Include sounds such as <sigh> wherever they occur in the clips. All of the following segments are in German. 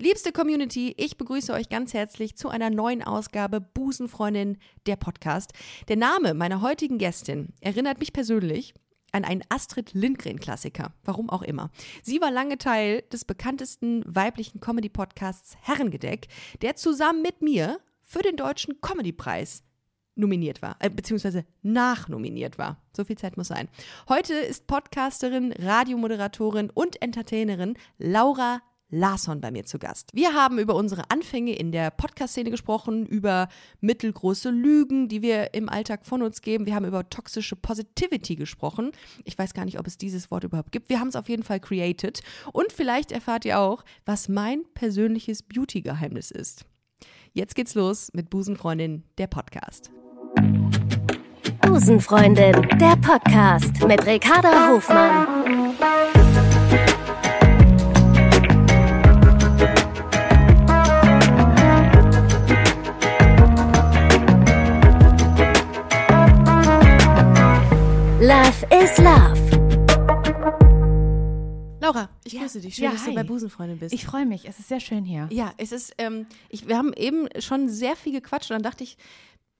Liebste Community, ich begrüße euch ganz herzlich zu einer neuen Ausgabe Busenfreundin der Podcast. Der Name meiner heutigen Gästin erinnert mich persönlich an einen Astrid Lindgren-Klassiker, warum auch immer. Sie war lange Teil des bekanntesten weiblichen Comedy-Podcasts Herrengedeck, der zusammen mit mir für den Deutschen Comedy-Preis nominiert war, äh, beziehungsweise nachnominiert war. So viel Zeit muss sein. Heute ist Podcasterin, Radiomoderatorin und Entertainerin Laura Larsson bei mir zu Gast. Wir haben über unsere Anfänge in der Podcast-Szene gesprochen, über mittelgroße Lügen, die wir im Alltag von uns geben. Wir haben über toxische Positivity gesprochen. Ich weiß gar nicht, ob es dieses Wort überhaupt gibt. Wir haben es auf jeden Fall created. Und vielleicht erfahrt ihr auch, was mein persönliches Beauty-Geheimnis ist. Jetzt geht's los mit Busenfreundin, der Podcast. Busenfreundin, der Podcast mit Ricarda Hofmann. Love is Love. Laura, ich Ja. grüße dich. Schön, Ja, dass du bei Busenfreundin bist. Ich freue mich, es ist sehr schön hier. Ja, es ist, ähm, ich, wir haben eben schon sehr viel gequatscht und dann dachte ich,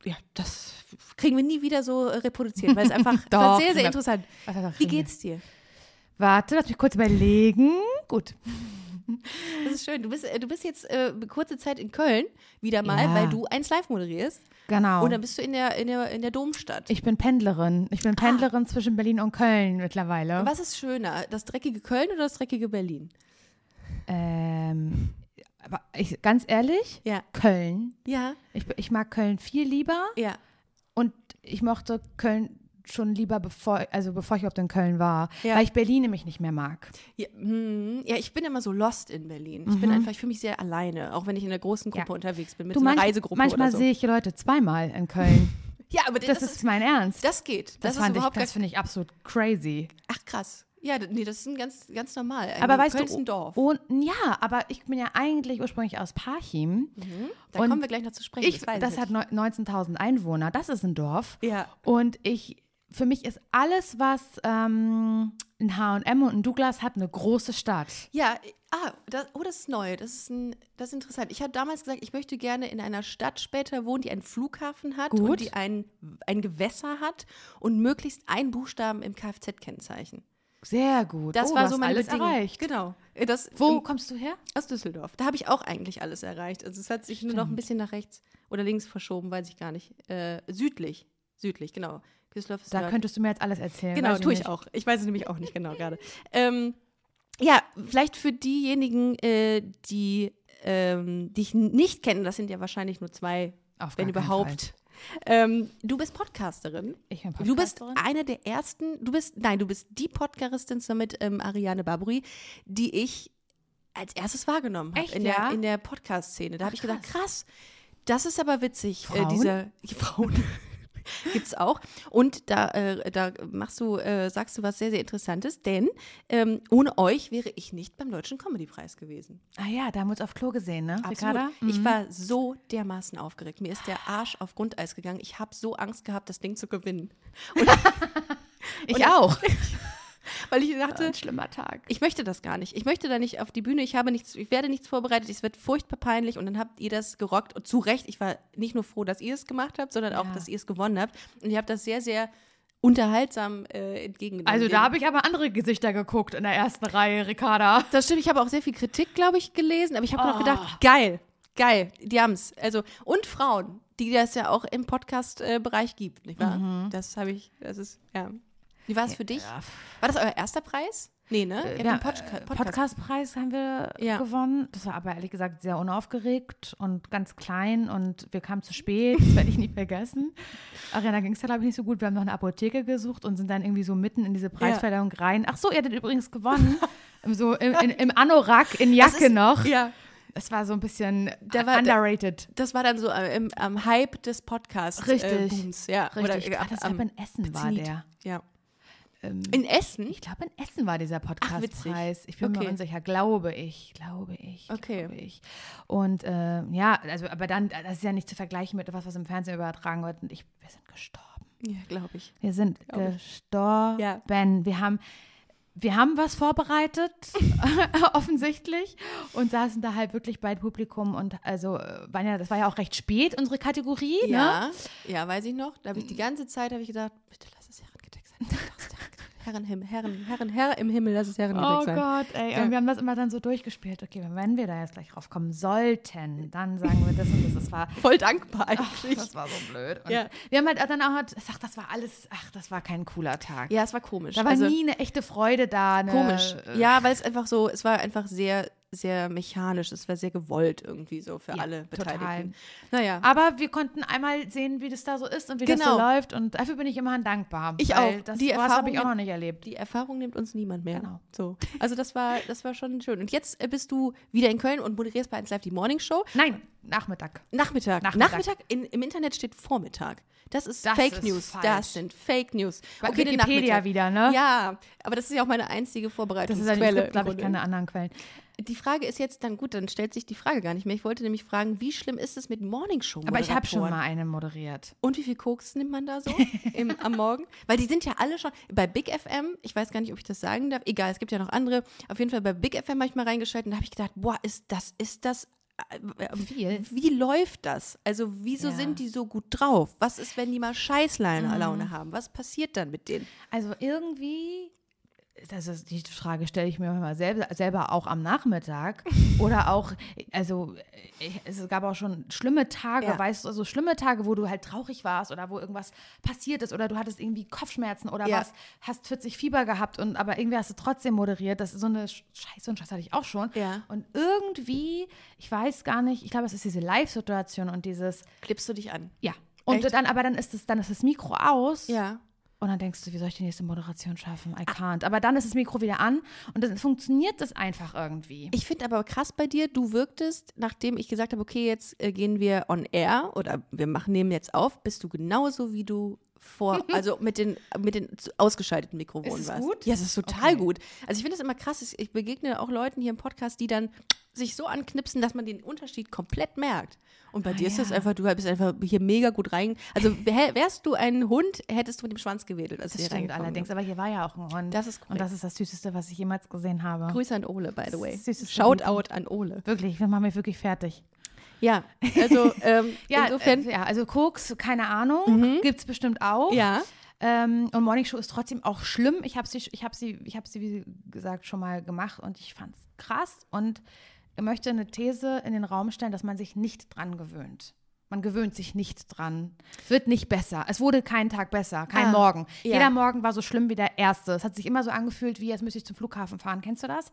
ja, das kriegen wir nie wieder so äh, reproduziert, weil es einfach <laughs> Doch, war sehr, sehr interessant. Er Wie geht's dir? Warte, lass mich kurz überlegen. Gut. Das ist schön. Du bist, äh, du bist jetzt äh, kurze Zeit in Köln wieder mal, Ja. weil du eins live moderierst. Genau. Und dann bist du in der, in der, in der Domstadt. ich bin Pendlerin. Ich bin Pendlerin zwischen Berlin und Köln mittlerweile. Was ist schöner, das dreckige Köln oder das dreckige Berlin? Ähm, aber ich, ganz ehrlich, Ja. Köln. Ja, Ich, ich mag Köln viel lieber ja. und ich mochte Köln schon lieber, bevor, also bevor ich überhaupt in Köln war, Ja. weil ich Berlin nämlich nicht mehr mag. Ja, hm, ja, ich bin immer so lost in Berlin. Ich bin einfach, ich fühle mich sehr alleine, auch wenn ich in einer großen Gruppe Mhm. Ja. unterwegs bin, mit Du, so einer manch, Reisegruppe manchmal so. sehe ich Leute zweimal in Köln. <laughs> Ja, aber Das, ist mein Ernst. das geht. Das, Das, ist ich, das finde ich absolut crazy. Ach krass. Ja, nee, das ist ein ganz, ganz normal. Aber Ein- weißt Köln du, ist ein Dorf. Und, ja, aber ich bin ja eigentlich ursprünglich aus Parchim. da und kommen wir gleich noch zu sprechen. Ich, das ich. hat neu- 19.000 Einwohner. Das ist ein Dorf. Ja. Und ich, für mich ist alles, was ähm, ein H&M und ein Douglas hat, eine große Stadt. Ja, ah, das, oh, das ist neu. Das ist, ein, das ist interessant. Ich habe damals gesagt, ich möchte gerne in einer Stadt später wohnen, die einen Flughafen hat und Gut. die ein, ein Gewässer hat und möglichst einen Buchstaben im Kfz-Kennzeichen. Sehr gut. Das oh, war so meine alles Bedingung. erreicht. Genau. Das, Wo im- kommst du her? Aus Düsseldorf. Da habe ich auch eigentlich alles erreicht. Also es hat sich nur noch ein bisschen nach rechts oder links verschoben, weiß ich gar nicht. Äh, südlich. Südlich, genau. Düsseldorf ist Da nord- könntest du mir jetzt alles erzählen. Genau, tue ich nicht. auch. Ich weiß es nämlich auch nicht genau gerade. Ähm, ja, vielleicht für diejenigen, äh, die ähm, dich nicht kennen, das sind ja wahrscheinlich nur zwei, Auf wenn überhaupt. Ähm, du bist Podcasterin. Ich bin Du bist Podcasterin. eine der ersten, du bist, nein, du bist die Podcasterin mit ähm, Ariane Barbouri, die ich als erstes wahrgenommen habe in der, ja? in der Podcast-Szene. Da habe ich gedacht, krass. das ist aber witzig. Äh, Frauen? dieser die <laughs> Frauen gibt's auch. Und da, äh, da machst du, äh, sagst du was sehr, sehr Interessantes, denn ähm, ohne euch wäre ich nicht beim Deutschen Comedy-Preis gewesen. Ah ja, da haben wir uns auf Klo gesehen, ne, Absolut. Ricarda? Ich war so dermaßen aufgeregt. Mir ist der Arsch auf Grundeis gegangen. Ich habe so Angst gehabt, das Ding zu gewinnen. <laughs> <laughs> Ich auch. <laughs> Weil ich dachte, Ein schlimmer Tag. ich möchte das gar nicht. Ich möchte da nicht auf die Bühne. Ich habe nichts, ich werde nichts vorbereitet. Es wird furchtbar peinlich. Und dann habt ihr das gerockt. Und zu Recht. Ich war nicht nur froh, dass ihr es gemacht habt, sondern auch, Ja. dass ihr es gewonnen habt. Und ihr habt das sehr, sehr unterhaltsam äh, entgegengenommen. Also da habe ich aber andere Gesichter geguckt in der ersten Reihe, Ricarda. Das stimmt. Ich habe auch sehr viel Kritik, glaube ich, gelesen. Aber ich habe noch Oh. gedacht, geil, geil. Die haben es. Also und Frauen, die das ja auch im Podcast-Bereich gibt, nicht wahr? Mhm. Das habe ich. Das ist ja. Wie war es für dich? War das euer erster Preis? Nee, ne? Ihr Ja, äh, Podcast. Podcastpreis haben wir Ja. gewonnen. Das war aber ehrlich gesagt sehr unaufgeregt und ganz klein und wir kamen zu spät. Das werde ich nicht vergessen. Ariana ging es da, glaube ich, nicht so gut. Wir haben noch eine Apotheke gesucht und sind dann irgendwie so mitten in diese Preisverleihung rein. Ach so, ihr hattet übrigens gewonnen. <laughs> so im, in, im Anorak in Jacke ist- noch. Ja. Es war so ein bisschen Da war- underrated. Das war dann so äh, im, am Hype des Podcasts. Richtig. Äh, Booms, ja. Richtig. Oder, äh, Ach, das am war in Essen war Zenit. der. Ja. Ähm, In Essen? ich glaube, in Essen war dieser. Podcastpreis. Ich bin Okay. mir unsicher. Glaube ich. Glaube ich. Okay. Glaube ich. Und äh, ja, also, aber dann, das ist ja nicht zu vergleichen mit etwas, was im Fernsehen übertragen wird. Und ich, wir sind gestorben. Ja, glaube ich. Wir sind Glaub gestorben. Ja. Wir haben, wir haben was vorbereitet, <laughs> offensichtlich, und saßen da halt wirklich bei Publikum und also äh, waren ja, das war ja auch recht spät, unsere Kategorie, ne? Ja, ja, weiß ich noch. Da habe ich die ganze Zeit habe ich gedacht, bitte lass es Herrengedeck sein. Herren, Himmel, Herren, Herren, Herr im Himmel, lass es Herrengedeck Oh sein. Gott, ey. Ja. Und wir haben das immer dann so durchgespielt. Okay, wenn wir da jetzt gleich raufkommen sollten, dann sagen wir das und das. Das war, <laughs> Voll dankbar eigentlich. das war so blöd. Und Ja. Wir haben halt dann auch, ach, das war alles, ach, das war kein cooler Tag. ja, es war komisch. Da war also, nie eine echte Freude da. Eine, komisch. Ja, weil es einfach so, es war einfach sehr, sehr mechanisch. Es war sehr gewollt irgendwie so für Ja, alle total. Beteiligten. Naja. Aber wir konnten einmal sehen, wie das da so ist und wie das Genau. so läuft. Und dafür bin ich immer dankbar. Ich auch. Das, Die Erfahrung habe ich auch noch nicht erlebt. Die Erfahrung nimmt uns niemand mehr. Genau. So. Also das war, das war schon schön. Und jetzt äh, bist du wieder in Köln und moderierst bei 1 Live die Morning Show. Nein, Nachmittag. Nachmittag. Nachmittag. in, Im Internet steht Vormittag. Das ist Das Fake ist News. falsch. Das sind Fake News. Bei den Wikipedia Nachmittag. wieder, ne? Ja, aber das ist ja auch meine einzige Das ist ja, es gibt, glaube ich, keine anderen Quellen. Die Frage ist jetzt dann gut, dann stellt sich die Frage gar nicht mehr. Ich wollte nämlich fragen, wie schlimm ist es mit Morning Show Aber ich habe schon mal eine moderiert. Und wie viel Koks nimmt man da so <laughs> im, am Morgen? Weil die sind ja alle schon bei Big FM, ich weiß gar nicht, ob ich das sagen darf, egal, es gibt ja noch andere. Auf jeden Fall bei Big FM habe ich mal reingeschaltet und da habe ich gedacht, boah, ist das, ist das äh, äh, Viel. Wie läuft das? Also, wieso Ja. sind die so gut drauf? Was ist, wenn die mal Scheißlaune Mhm. Laune haben? Was passiert dann mit denen? Also irgendwie, das ist die Frage, stelle ich mir mal selber, selber auch am Nachmittag. <laughs> Oder auch, also ich- es gab auch schon schlimme Tage, Ja. weißt du, also schlimme Tage, wo du halt traurig warst oder wo irgendwas passiert ist oder du hattest irgendwie Kopfschmerzen oder Ja. was, hast 40 Fieber gehabt und aber irgendwie hast du trotzdem moderiert. Das ist so eine Sch- Scheiße und Scheiß hatte ich auch schon. Ja. Und irgendwie, ich weiß gar nicht, ich glaube, es ist diese Live-Situation und dieses, Klippst du dich an? ja. Und Echt? dann, aber dann ist das, dann ist das Mikro aus. Ja. Und dann denkst du, wie soll ich die nächste Moderation schaffen? I can't. Aber dann ist das Mikro wieder an und dann funktioniert das einfach irgendwie. Ich finde aber krass bei dir, du wirktest, nachdem ich gesagt habe, okay, jetzt äh, gehen wir on air oder wir machen, nehmen jetzt auf, bist du genauso wie du vor, <laughs> also mit den, mit den ausgeschalteten Mikrofonen Ist es gut? Ja, es ist total Okay. gut. Also ich finde es immer krass, ich- begegne auch Leuten hier im Podcast, die dann sich so anknipsen, dass man den Unterschied komplett merkt. Und bei Ah, dir ist das ja. einfach, du bist einfach hier mega gut rein. Also wär, wärst du ein Hund, hättest du mit dem Schwanz gewedelt. Als Das hier stimmt allerdings. Aber hier war ja auch ein Hund. Das ist und korrekt. das ist das Süßeste, was ich jemals gesehen habe. Grüße an Ole, by the way. Das süßeste Shoutout an Ole. Wirklich, das macht mich wirklich fertig. Ja, also <laughs> ähm, Ja, insofern. äh, ja also Koks, keine Ahnung, gibt es bestimmt auch. ja. Ähm, und Morning Show ist trotzdem auch schlimm. Ich habe sie, ich habe sie, ich habe sie, wie gesagt, schon mal gemacht und ich fand es krass und möchte eine These in den Raum stellen, dass man sich nicht dran gewöhnt. Man gewöhnt sich nicht dran. Es wird nicht besser. Es wurde kein Tag besser, kein Ah, Morgen. ja. Jeder Morgen war so schlimm wie der erste. Es hat sich immer so angefühlt, wie jetzt müsste ich zum Flughafen fahren. Kennst du das?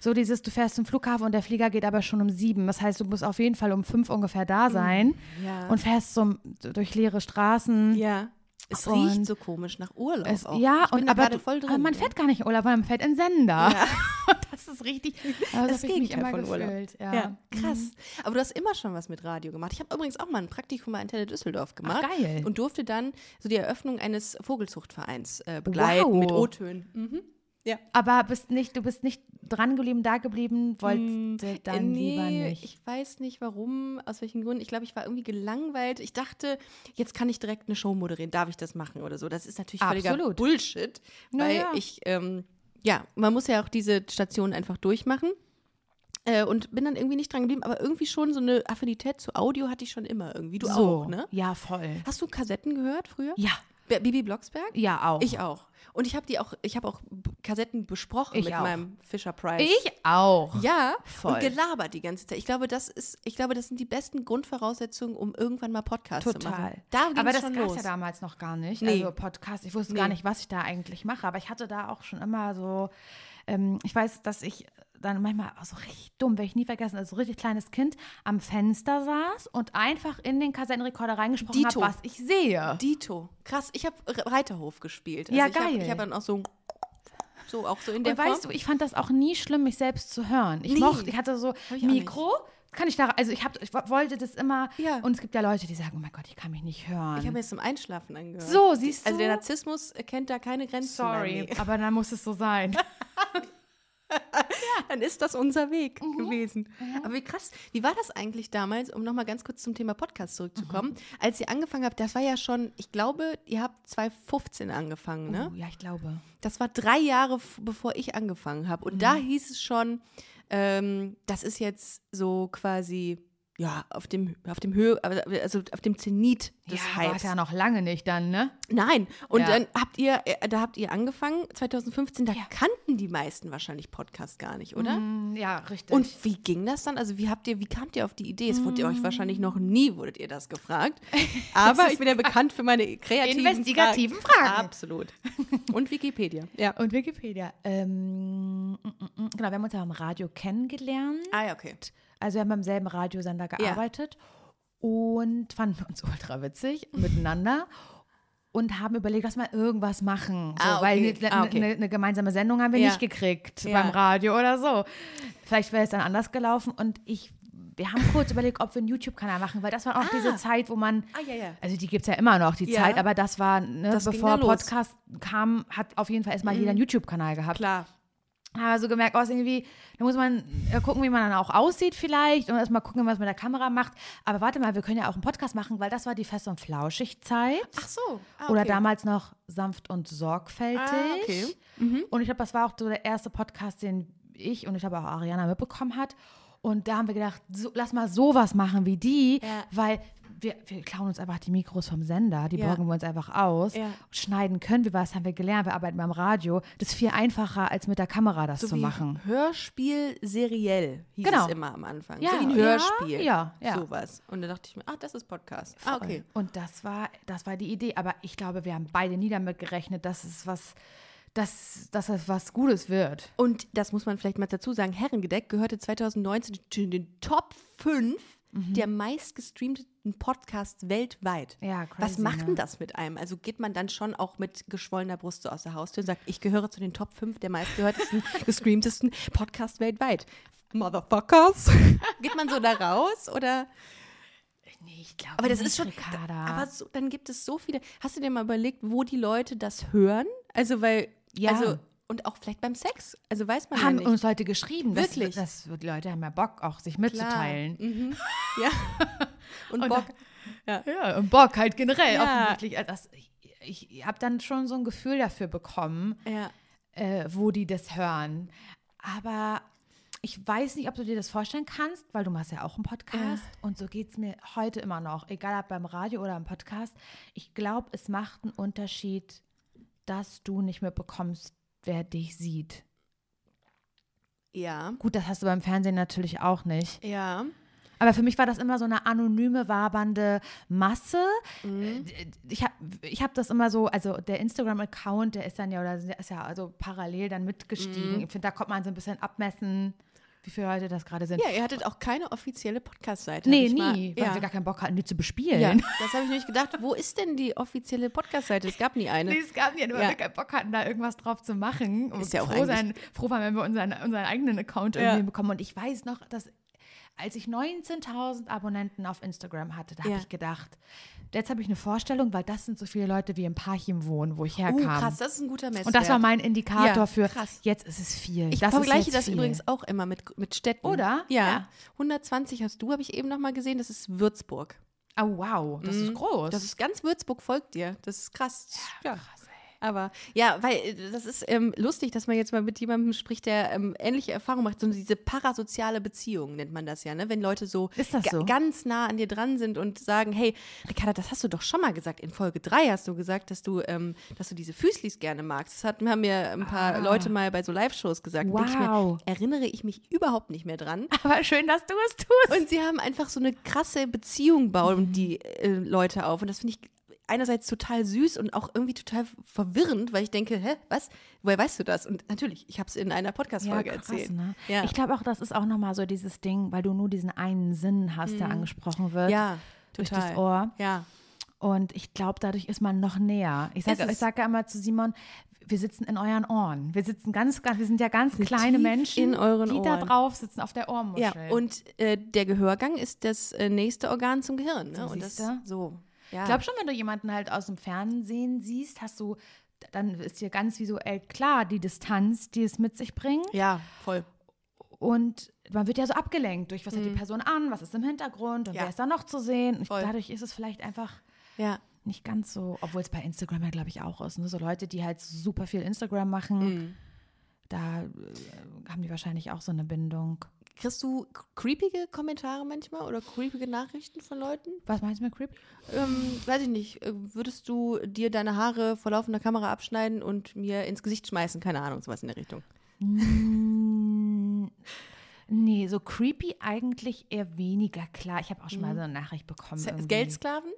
So dieses, du fährst zum Flughafen und der Flieger geht aber schon um sieben. Das heißt, du musst auf jeden Fall um fünf ungefähr da sein Mm, Ja. und fährst so durch leere Straßen. Ja. Es Und riecht so komisch nach Urlaub. Es, auch. ja, und aber, du, voll drin. aber man ja. fährt gar nicht in Urlaub, man fährt in Sender. <laughs> Und das ist richtig. <laughs> Also Das mich Gegenteil immer von Urlaub. gefühlt. Ja. Ja, krass. Aber du hast immer schon was mit Radio gemacht. Ich habe übrigens auch mal ein Praktikum bei Antenne Düsseldorf gemacht. Ach, geil. Und durfte dann so die Eröffnung eines Vogelzuchtvereins äh, begleiten Wow. mit O-Tönen. Mhm. Ja. Aber bist nicht, du bist nicht dran geblieben, da geblieben, wolltest dann Äh, nee, lieber nicht. ich weiß nicht warum, aus welchen Gründen. Ich glaube, ich war irgendwie gelangweilt. Ich dachte, jetzt kann ich direkt eine Show moderieren. Darf ich das machen oder so? Das ist natürlich völliger Absolut. Bullshit. Weil ja. ich, ähm, ja, man muss ja auch diese Station einfach durchmachen. Äh, und bin dann irgendwie nicht dran geblieben, aber irgendwie schon so eine Affinität zu Audio hatte ich schon immer irgendwie. Du so, auch, ne? Ja, voll. Hast du Kassetten gehört früher? Ja, Bibi Blocksberg? ja auch. Ich auch. Und ich habe die auch, ich habe auch Kassetten besprochen Ich mit auch. meinem Fisher Price. Ich auch. Ja, Voll. und gelabert die ganze Zeit. Ich glaube, das ist, ich glaube, das sind die besten Grundvoraussetzungen, um irgendwann mal Podcasts zu Total. machen. Da aber das gab es ja damals noch gar nicht. Nee. Also Podcast, ich wusste Nee. gar nicht, was ich da eigentlich mache. Aber ich hatte da auch schon immer so, ähm, ich weiß, dass ich dann manchmal auch so richtig dumm, werde ich nie vergessen, als so richtig kleines Kind am Fenster saß und einfach in den Kassettenrekorder reingesprochen habe, Dito. was ich sehe. Dito. Krass, ich habe Reiterhof gespielt. Also Ja, ich hab- geil. Ich habe dann auch so, so auch so in der Und weißt Form. du, ich fand das auch nie schlimm, mich selbst zu hören. Ich Nee. mochte, ich hatte so ich Mikro. Kann ich da, also ich, hab, ich wo- wollte das immer. Ja. Und es gibt ja Leute, die sagen, oh mein Gott, ich kann mich nicht hören. ich habe mir das zum Einschlafen angehört. so, siehst du? Also der Narzissmus kennt da keine Grenzen. Sorry, aber dann muss es so sein. <laughs> Dann ist das unser Weg Mhm. gewesen. Aber wie krass, wie war das eigentlich damals, um nochmal ganz kurz zum Thema Podcast zurückzukommen, Mhm. als ihr angefangen habt, das war ja schon, ich glaube, ihr habt 2015 angefangen, ne? Oh, ja, ich glaube. Das war drei Jahre, bevor ich angefangen habe. Und Mhm. da hieß es schon, ähm, das ist jetzt so quasi, ja, auf dem, auf dem Höhe, also auf dem Zenit des ja, war Hypes. ja noch lange nicht dann, ne? Nein. Und Ja. dann habt ihr, äh, da habt ihr angefangen, 2015, da Ja. kannten die meisten wahrscheinlich Podcast gar nicht, oder? Mm, ja, richtig. Und wie ging das dann? Also wie habt ihr, wie kamt ihr auf die Idee? Es wurde ihr euch wahrscheinlich noch nie, wurdet ihr das gefragt. <laughs> Aber ich bin ja bekannt für meine kreativen Investigativen Fragen. Fragen. Absolut. Und Wikipedia. Ja. Und Wikipedia. Ähm, mm, mm, mm, genau, wir haben uns ja am Radio kennengelernt. Ah ja, okay. Also wir haben beim selben Radiosender gearbeitet und fanden uns <laughs> ultra witzig miteinander und haben überlegt, lass mal irgendwas machen. So, Ah, Weil okay. eine, Ah, okay. eine, eine gemeinsame Sendung haben wir Ja. nicht gekriegt Ja. beim Radio oder so. Vielleicht wäre es dann anders gelaufen und ich, wir haben kurz überlegt, ob wir einen YouTube-Kanal machen, weil das war auch Ah. diese Zeit, wo man, Ah, ja, ja. also die gibt es ja immer noch, die Ja. Zeit, aber das war, ne, Das bevor. Mhm. Podcast kam, hat auf jeden Fall erstmal jeder einen YouTube-Kanal gehabt Klar. Also gemerkt, oh, irgendwie, da muss man äh, gucken, wie man dann auch aussieht vielleicht und erstmal gucken, was man mit der Kamera macht. Aber warte mal, wir können ja auch einen Podcast machen, weil das war die Fest- und Flauschig-Zeit. Ach so. Ah, Oder okay. damals noch sanft und sorgfältig. Ah, okay. Und ich glaube, das war auch so der erste Podcast, den ich und ich glaube auch Ariana mitbekommen hat. Und da haben wir gedacht, so, lass mal sowas machen wie die, Ja. weil wir, wir klauen uns einfach die Mikros vom Sender, die Ja. borgen wir uns einfach aus. Ja. Schneiden können wir was, haben wir gelernt, wir arbeiten beim Radio. Das ist viel einfacher, als mit der Kamera das so zu machen. Hörspiel seriell hieß Genau. es immer am Anfang. Ja, so wie ein Hörspiel. ja, ja. Sowas. Und da dachte ich mir, ah, das ist Podcast. Ah, okay. Und das war, das war die Idee. Aber ich glaube, wir haben beide nie damit gerechnet, dass es was, dass, dass es was Gutes wird. Und das muss man vielleicht mal dazu sagen, Herrengedeck gehörte 2019 zu den Top 5 der meistgestreamten Podcasts weltweit. Mhm. Ja, Was crazy, macht ne? denn das mit einem? Also geht man dann schon auch mit geschwollener Brust so aus der Haustür und sagt, ich gehöre zu den Top 5 der meistgehörtesten, <laughs> gestreamtesten Podcasts weltweit. Motherfuckers. <laughs> geht man so da raus oder? Nee, ich glaube Aber das nicht, ist schon. Ricarda. Aber so, dann gibt es so viele. Hast du dir mal überlegt, wo die Leute das hören? Also, weil. Ja. Also, und auch vielleicht beim Sex. Also weiß man haben ja nicht. uns Leute geschrieben. Wirklich? Das, das, die Leute haben ja Bock, auch sich mitzuteilen. Mhm. <laughs> Ja. Und, Und Bock. Ja, und Bock halt generell Ja. offensichtlich. Also das, ich ich habe dann schon so ein Gefühl dafür bekommen, Ja. äh, wo die das hören. Aber ich weiß nicht, ob du dir das vorstellen kannst, weil du machst ja auch einen Podcast und so geht es mir heute immer noch, egal ob beim Radio oder im Podcast. Ich glaube, es macht einen Unterschied, dass du nicht mehr bekommst, wer dich sieht. Ja. Gut, das hast du beim Fernsehen natürlich auch nicht. Ja. Aber für mich war das immer so eine anonyme, wabernde Masse. Mhm. Ich habe ich hab das immer so, also der Instagram-Account, der ist dann ja, oder der ist ja also parallel dann mitgestiegen. Mhm. Ich finde, da kommt man so ein bisschen abmessen, wie viele Leute das gerade sind. Ja, ihr hattet auch keine offizielle Podcast-Seite. nee, ich mal- nie, weil ja. wir gar keinen Bock hatten, die zu bespielen. ja, das habe ich nämlich gedacht. Wo ist denn die offizielle Podcast-Seite? Es gab nie eine. Nee, es gab ja nur, weil Ja. wir keinen Bock hatten, da irgendwas drauf zu machen. Und Ist ja auch froh, sein, froh waren, wenn wir unseren, unseren eigenen Account irgendwie bekommen. Und ich weiß noch, dass als ich 19.000 Abonnenten auf Instagram hatte, da habe Ja. ich gedacht, jetzt habe ich eine Vorstellung, weil das sind so viele Leute wie im Parchim wohnen, wo ich Oh, herkam. krass, das ist ein guter Messwert. Und das war mein Indikator Ja, für, krass. jetzt ist es viel. Ich das vergleiche das viel. übrigens auch immer mit, mit Städten. Oder? Ja. Ja. 120 hast du, habe ich eben noch mal gesehen. Das ist Würzburg. Oh, wow, das ist groß. Mhm. Das ist ganz Würzburg folgt dir. Das ist krass. Ja, krass. Aber ja, weil äh, das ist ähm, lustig, dass man jetzt mal mit jemandem spricht, der ähm, ähnliche Erfahrungen macht. So diese parasoziale Beziehung nennt man das ja, ne? Wenn Leute so, Ist das ga- so? ganz nah an dir dran sind und sagen, hey, Ricarda, das hast du doch schon mal gesagt. In Folge 3 hast du gesagt, dass du, ähm, dass du diese Füßlis gerne magst. Das hat, haben mir ein paar Leute mal bei so Live-Shows gesagt. Denk Ich Ah. Wow. mir, erinnere ich mich überhaupt nicht mehr dran. Aber schön, dass du es tust. Und sie haben einfach so eine krasse Beziehung bauen die äh, Leute auf. Und das finde ich einerseits total süß und auch irgendwie total verwirrend, weil ich denke, hä, was? Woher weißt du das? Und natürlich, ich habe es in einer Podcast-Folge krass, erzählt. Ne? Ja. Ich glaube auch, das ist auch nochmal so dieses Ding, weil du nur diesen einen Sinn hast, der angesprochen wird. Mhm. ja, durch total. das Ohr. Ja. Und ich glaube, dadurch ist man noch näher. Ich sage sag ja immer zu Simon, wir sitzen in euren Ohren. Wir sitzen ganz, ganz wir sind ja ganz kleine tief Menschen, in euren die da Ohren. drauf sitzen auf der Ohrmuschel. Ja, und äh, der Gehörgang ist das äh, nächste Organ zum Gehirn. Ne? So, und das so. Ja. Ich glaube schon, wenn du jemanden halt aus dem Fernsehen siehst, hast du dann ist dir ganz visuell klar die Distanz, die es mit sich bringt. Ja, voll. Und man wird ja so abgelenkt durch, was hat die Person an, was ist im Hintergrund und Mhm. Ja. wer ist da noch zu sehen. Und Voll. dadurch ist es vielleicht einfach Ja. nicht ganz so, obwohl es bei Instagram ja, glaube ich, auch ist. Ne? So Leute, die halt super viel Instagram machen, Mhm. da äh, haben die wahrscheinlich auch so eine Bindung. Kriegst du creepige Kommentare manchmal oder creepige Nachrichten von Leuten? Was meinst du mit creepy? Ähm, weiß ich nicht. Äh, Würdest du dir deine Haare vor laufender Kamera abschneiden und mir ins Gesicht schmeißen? Keine Ahnung, sowas in der Richtung. Mm, Nee, so creepy eigentlich eher weniger. Klar, ich habe auch schon mal so eine Nachricht bekommen. Irgendwie. Geldsklaven?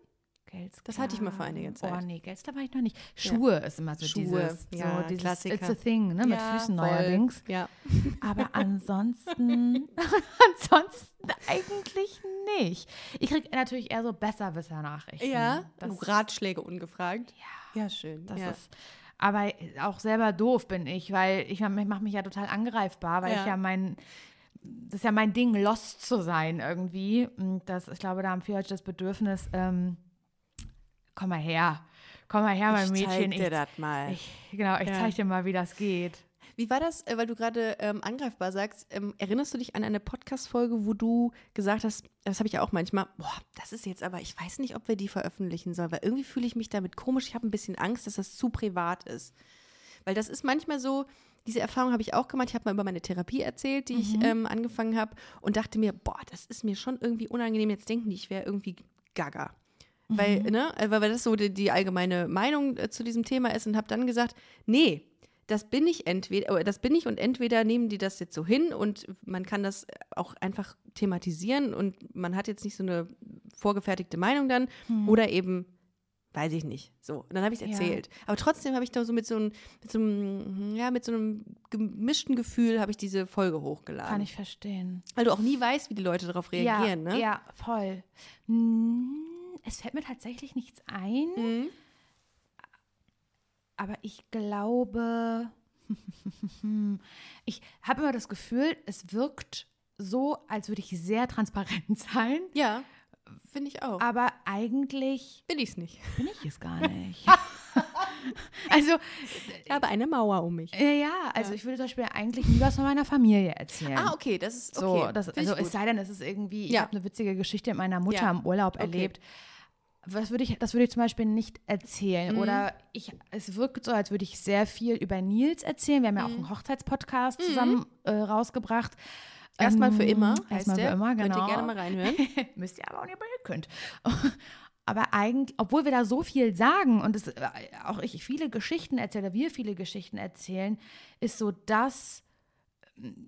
Geldsklaven. Das hatte ich mal vor einiger Zeit. Oh nee, Geldsklaven habe ich noch nicht. Schuhe ist immer so Schuhe, dieses, ja, so dieses Klassiker. It's a thing, ne, mit Ja, Füßen voll. neuerdings. Ja. Aber <laughs> ansonsten, <laughs> ansonsten eigentlich nicht. Ich kriege natürlich eher so Besserwisser-Nachrichten. Ja, das, Ratschläge ungefragt. Ja, ja schön. das ja. ist. Aber auch selber doof bin ich, weil ich, ich mache mich ja total angreifbar, weil Ja. ich ja mein, das ist ja mein Ding, lost zu sein irgendwie. Und das, ich glaube, da haben viele Leute das Bedürfnis, ähm, komm mal her, komm mal her, mein ich Mädchen. zeig dir das mal. ich, genau, ich Ja. zeig dir mal, wie das geht. Wie war das, äh, weil du gerade ähm, angreifbar sagst? Ähm, erinnerst du dich an eine Podcast-Folge, wo du gesagt hast, das habe ich ja auch manchmal, boah, das ist jetzt aber, ich weiß nicht, ob wir die veröffentlichen sollen, weil irgendwie fühle ich mich damit komisch. Ich habe ein bisschen Angst, dass das zu privat ist. Weil das ist manchmal so, diese Erfahrung habe ich auch gemacht. Ich habe mal über meine Therapie erzählt, die ich ähm, angefangen habe und dachte mir, boah, das ist mir schon irgendwie unangenehm. Jetzt denken die, ich wäre irgendwie gaga. Weil, ne, äh, weil das so die, die allgemeine Meinung äh, zu diesem Thema ist und habe dann gesagt, nee, das bin ich entweder, äh, das bin ich und entweder nehmen die das jetzt so hin und man kann das auch einfach thematisieren und man hat jetzt nicht so eine vorgefertigte Meinung dann oder eben weiß ich nicht. So, und dann habe ich es Ja. erzählt. Aber trotzdem habe ich da so mit so einem, mit so einem, ja, mit so einem gemischten Gefühl habe ich diese Folge hochgeladen. Kann ich verstehen. Weil du auch nie weißt, wie die Leute darauf reagieren, ja, ne? Ja, voll. Hm, Es fällt mir tatsächlich nichts ein, Mhm. aber ich glaube, <laughs> ich habe immer das Gefühl, es wirkt so, als würde ich sehr transparent <laughs> sein, Ja, finde ich auch. aber eigentlich Bin ich es nicht. bin ich es gar nicht. <laughs> also, Ich habe eine Mauer um mich. äh, ja, also ich würde zum Beispiel eigentlich nie was von meiner Familie erzählen. Ah, okay, das ist So, okay. das, Find also es sei denn, es ist irgendwie, ich Ja. habe eine witzige Geschichte mit meiner Mutter Ja. im Urlaub Okay. erlebt. Was würde ich, das würde ich zum Beispiel nicht erzählen. Mhm. Oder ich, es wirkt so, als würde ich sehr viel über Nils erzählen. Wir haben ja auch Mhm. einen Hochzeitspodcast zusammen äh, rausgebracht. Erstmal für Ähm, immer, heißt Erstmal für immer, genau. Könnt ihr gerne mal reinhören. <laughs> Müsst ihr aber auch nicht, wenn ihr könnt. <laughs> Aber eigentlich, obwohl wir da so viel sagen und es, äh, auch ich viele Geschichten erzähle, wir viele Geschichten erzählen, ist so das,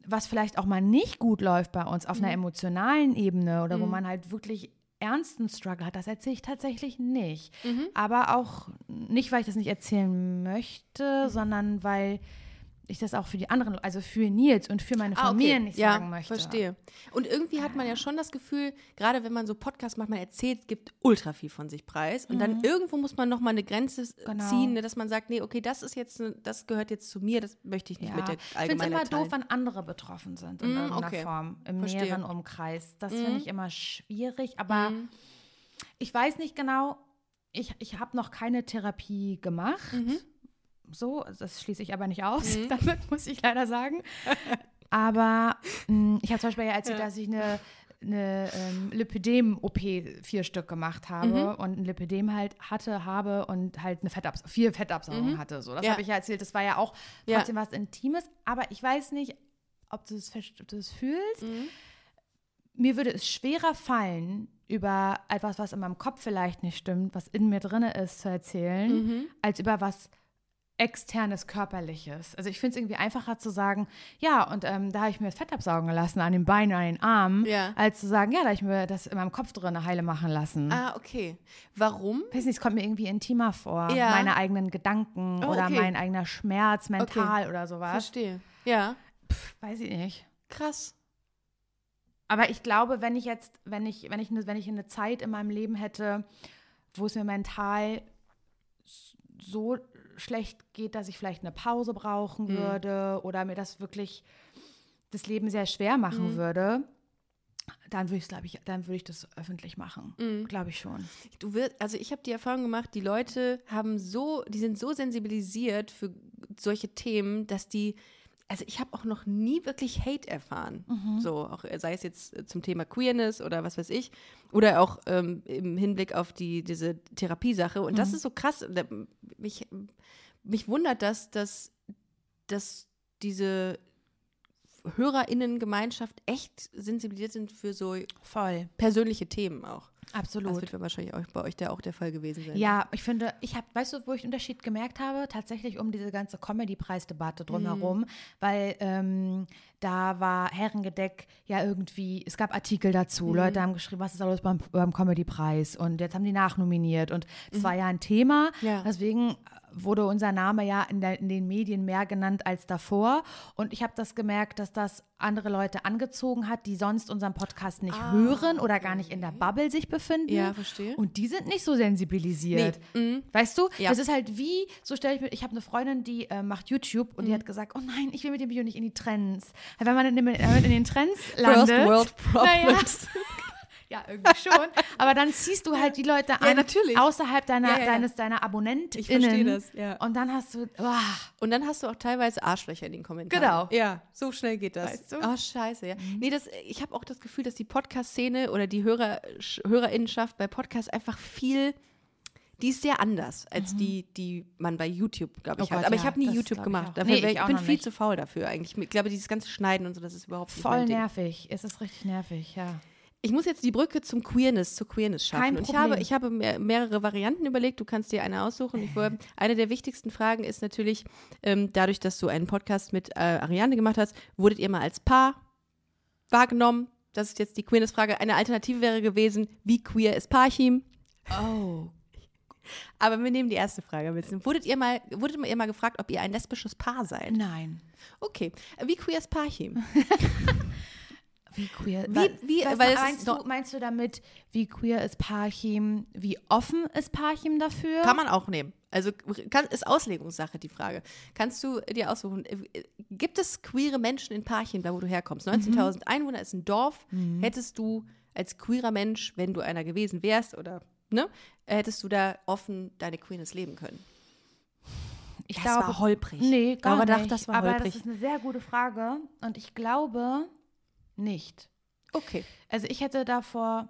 was vielleicht auch mal nicht gut läuft bei uns auf einer emotionalen Ebene oder wo man halt wirklich ernsten Struggle hat, das erzähle ich tatsächlich nicht. Aber auch nicht, weil ich das nicht erzählen möchte, sondern weil ich das auch für die anderen, also für Nils und für meine Ah, Familie nicht ja, sagen möchte. verstehe. Und irgendwie hat man ja schon das Gefühl, gerade wenn man so Podcasts macht, man erzählt, gibt ultra viel von sich preis. Und dann irgendwo muss man nochmal eine Grenze Mhm. Genau. ziehen, ne, dass man sagt, nee, okay, das ist jetzt, das gehört jetzt zu mir, das möchte ich nicht Ja. mit der Ich finde es Allgemeinheit immer doof, wenn andere betroffen sind in Mm, irgendeiner okay. Form, im Verstehe. näheren Umkreis. Das finde ich immer schwierig, Mhm. aber ich weiß nicht genau, ich, ich habe noch keine Therapie gemacht. Mhm. So, das schließe ich aber nicht aus, <laughs> damit muss ich leider sagen. aber mh, ich habe zum Beispiel ja erzählt, dass ich eine eine ähm, Lipödem-OP vier Stück gemacht habe Mhm. und ein Lipödem halt hatte, habe und halt eine Fettabs vier Fettabsaugung hatte. So, das Mhm. Ja. habe ich ja erzählt. Das war ja auch Ja. trotzdem was Intimes, aber ich weiß nicht, ob du es verst- ob du es fühlst. Mhm. Mir würde es schwerer fallen, über etwas, was in meinem Kopf vielleicht nicht stimmt, was in mir drin ist, zu erzählen, Mhm. als über was externes, körperliches. Also ich finde es irgendwie einfacher zu sagen, ja, und ähm, da habe ich mir Fett absaugen lassen an den Beinen, an den Armen, Ja. als zu sagen, ja, da habe ich mir das in meinem Kopf drin heile machen lassen. Ah, okay. Warum? Weiß nicht, es kommt mir irgendwie intimer vor, Ja. meine eigenen Gedanken Oh, oder okay. mein eigener Schmerz mental oder sowas. Verstehe. Ja. Weiß ich nicht. Krass. Aber ich glaube, wenn ich jetzt, wenn ich, wenn ich, ne- wenn ich eine Zeit in meinem Leben hätte, wo es mir mental so schlecht geht, dass ich vielleicht eine Pause brauchen Mhm. würde oder mir das wirklich das Leben sehr schwer machen Mhm. würde, dann würde ich glaube ich, dann würde ich das öffentlich machen. Glaube ich schon. Du wirst, also ich habe die Erfahrung gemacht, die Leute haben so, die sind so sensibilisiert für solche Themen, dass die, also ich habe auch noch nie wirklich Hate erfahren. So, auch äh, sei es jetzt äh, zum Thema Queerness oder was weiß ich, oder auch ähm, im Hinblick auf die, diese Therapiesache. Und das ist so krass. Mich, mich wundert das, dass, dass diese HörerInnen-Gemeinschaft echt sensibilisiert sind für so Voll. persönliche Themen auch. Das Absolut. wird wahrscheinlich auch bei euch der auch der Fall gewesen sein. Ja, ich finde, ich habe, weißt du, wo ich den Unterschied gemerkt habe? Tatsächlich um diese ganze Comedy-Preisdebatte drumherum, weil ähm, da war Herrengedeck ja irgendwie, es gab Artikel dazu, Leute haben geschrieben, was ist da los beim, beim Comedy-Preis und jetzt haben die nachnominiert und es war ja ein Thema, Ja. deswegen wurde unser Name ja in, der, in den Medien mehr genannt als davor und ich habe das gemerkt, dass das andere Leute angezogen hat, die sonst unseren Podcast nicht hören oder gar nicht in der Bubble sich befinden. Ja, verstehe. Und die sind nicht so sensibilisiert. Weißt du? Ja. Das ist halt wie, so stelle ich mir, ich habe eine Freundin, die äh, macht YouTube und die hat gesagt, oh nein, ich will mit dem Video nicht in die Trends. Weil wenn man in, äh, in den Trends landet. First World <laughs> Naja, Problems. <laughs> ja, irgendwie schon. Aber dann ziehst du halt die Leute an, natürlich. außerhalb deiner, Ja, ja. deines, deiner AbonnentInnen. Ich verstehe das, ja. Und dann hast du, ah, Und dann hast du auch teilweise Arschlöcher in den Kommentaren. Genau. Ja, so schnell geht das. Weißt du? Oh, scheiße, ja. Nee, das, ich habe auch das Gefühl, dass die Podcast-Szene oder die Hörer, Sch- Hörerinnenschaft bei Podcasts einfach viel, die ist sehr anders als die, die man bei YouTube, glaube ich, Oh hat. Gott, Aber ich ja, habe nie YouTube ich gemacht. Dafür Nee, wär, ich ich bin viel nicht. zu faul dafür eigentlich. Ich glaube, dieses ganze Schneiden und so, das ist überhaupt nicht voll nervig. Es ist richtig nervig, ja. Ich muss jetzt die Brücke zum Queerness, zur Queerness schaffen. Kein und ich habe, ich habe mehr, mehrere Varianten überlegt. Du kannst dir eine aussuchen. Ich eine der wichtigsten Fragen ist natürlich, ähm, dadurch, dass du einen Podcast mit äh, Ariane gemacht hast, wurdet ihr mal als Paar wahrgenommen? Das ist jetzt die Queerness-Frage. Eine Alternative wäre gewesen, wie queer ist Parchim? Oh. Aber wir nehmen die erste Frage mit. Wurdet ihr mal, wurdet ihr mal gefragt, ob ihr ein lesbisches Paar seid? Nein. Okay. Wie queer ist Parchim? <laughs> Wie queer. Wie- wie- weil es meinst, ist du, meinst du damit, wie queer ist Parchim, wie offen ist Parchim dafür? Kann man auch nehmen. Also kann, ist Auslegungssache die Frage. Kannst du dir aussuchen, äh, gibt es queere Menschen in Parchim, da wo du herkommst? Mhm. 19.000 Einwohner ist ein Dorf. Hättest du als queerer Mensch, wenn du einer gewesen wärst oder ne, hättest du da offen deine Queerness leben können? ich Das glaube, war holprig. Nee, gar Aber nicht. doch, das war Aber holprig. das ist eine sehr gute Frage und ich glaube nicht. Okay. Also ich hätte davor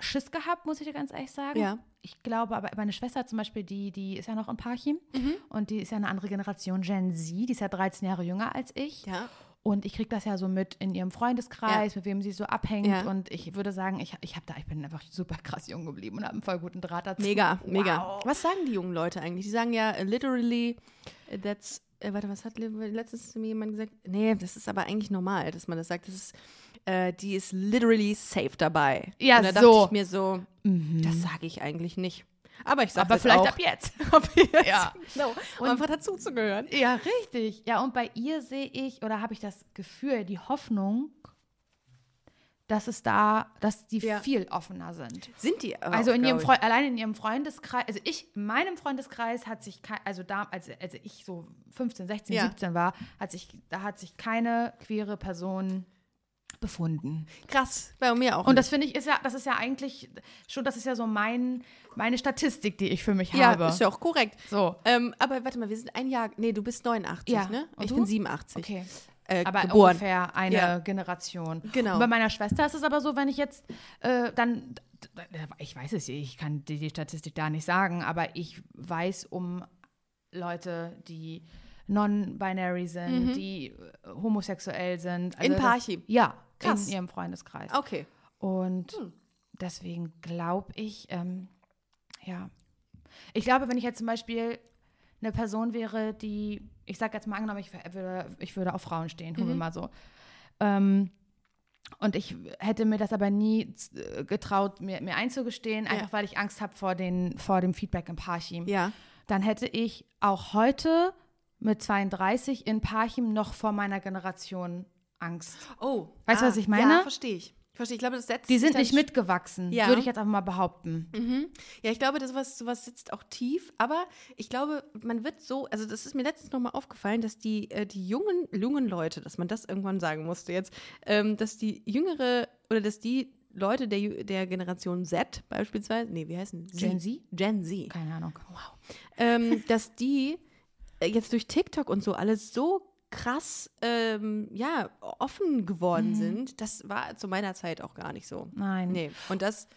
Schiss gehabt, muss ich dir ganz ehrlich sagen. Ja. Ich glaube, aber meine Schwester zum Beispiel, die, die ist ja noch in Parchim Mhm. und die ist ja eine andere Generation, Gen Z, die ist ja 13 Jahre jünger als ich. Ja. Und ich kriege das ja so mit in ihrem Freundeskreis, mit wem sie so abhängt. Ja. Und ich würde sagen, ich, ich, hab da, ich bin einfach super krass jung geblieben und habe einen voll guten Draht dazu. Mega, wow. mega. Was sagen die jungen Leute eigentlich? Die sagen ja literally, that's, äh, warte, was hat le- letztens zu mir jemand gesagt? Nee, das ist aber eigentlich normal, dass man das sagt. Das ist, äh, die ist literally safe dabei. Ja, Und da so. dachte ich mir so, das sage ich eigentlich nicht. Aber ich sage Aber vielleicht auch. ab jetzt. <laughs> ab jetzt. Ja. Genau. Um einfach dazuzugehören. Ja, richtig. Ja, und bei ihr sehe ich, oder habe ich das Gefühl, die Hoffnung, dass es da, dass die Ja. viel offener sind. Sind die Also auch, in ihrem glaub ich. Freu allein in ihrem Freundeskreis, also ich, in meinem Freundeskreis hat sich, also da, als, als ich so 15, 16, Ja. 17 war, hat sich, da hat sich keine queere Person befunden. Krass, bei mir auch. Und das finde ich, ist ja, das ist ja eigentlich schon, das ist ja so mein, meine Statistik, die ich für mich ja, habe. ist ja auch korrekt. so. Ähm, aber warte mal, wir sind ein Jahr, nee, du bist 89, Ja. ne? Und ich du? bin 87. Okay. Äh, aber geboren. ungefähr eine Ja. Generation. Genau. Und bei meiner Schwester ist es aber so, wenn ich jetzt äh, dann, ich weiß es, ich kann die, die Statistik da nicht sagen, aber ich weiß um Leute, die non-binary sind, die äh, homosexuell sind. In das- Parchim? Ja, Krass. in ihrem Freundeskreis. Okay. Und Hm. deswegen glaube ich, ähm, ja. Ich glaube, wenn ich jetzt zum Beispiel eine Person wäre, die, ich sage jetzt mal angenommen, ich würde, ich würde auf Frauen stehen, tun wir Mhm. mal so. Ähm, und ich hätte mir das aber nie äh, getraut, mir, mir einzugestehen, Ja. einfach weil ich Angst habe vor, den, vor dem Feedback im Parchim. Ja. Dann hätte ich auch heute mit 32 in Parchim noch vor meiner Generation Angst. Oh. Weißt du, was ich meine? Ja, verstehe ich. Verstehe. Ich glaube, das setzt Die sind nicht mitgewachsen, Ja. würde ich jetzt einfach mal behaupten. Mhm. Ja, ich glaube, das sowas, sowas sitzt auch tief, aber ich glaube, man wird so, also das ist mir letztens nochmal aufgefallen, dass die, äh, die jungen, jungen Leute, dass man das irgendwann sagen musste jetzt, ähm, dass die jüngere oder dass die Leute der, der Generation Z beispielsweise, nee, wie heißen sie? Gen Z? Gen Z. Keine Ahnung. ähm, dass die äh, jetzt durch TikTok und so alles so krass, ähm, ja, offen geworden sind. Das war zu meiner Zeit auch gar nicht so. Nein. Nee, und das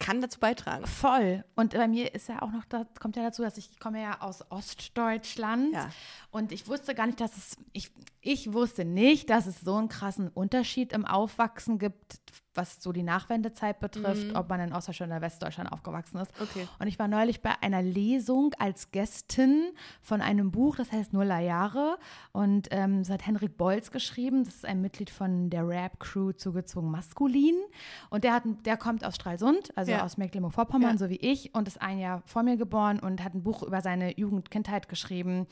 kann dazu beitragen. Voll. Und bei mir ist ja auch noch, da kommt ja dazu, dass ich, ich komme ja aus Ostdeutschland Ja. und ich wusste gar nicht, dass es, ich, ich wusste nicht, dass es so einen krassen Unterschied im Aufwachsen gibt, was so die Nachwendezeit betrifft, ob man in Ostdeutschland oder Westdeutschland aufgewachsen ist. Mhm. Okay. Und ich war neulich bei einer Lesung als Gästin von einem Buch, das heißt Nuller Jahre. Und ähm, das hat Henrik Bolz geschrieben. Das ist ein Mitglied von der Rap-Crew zugezogen Maskulin. Und der, hat, der kommt aus Stralsund, also Ja. aus Mecklenburg-Vorpommern, Ja. so wie ich, und ist ein Jahr vor mir geboren und hat ein Buch über seine Jugend, Kindheit geschrieben.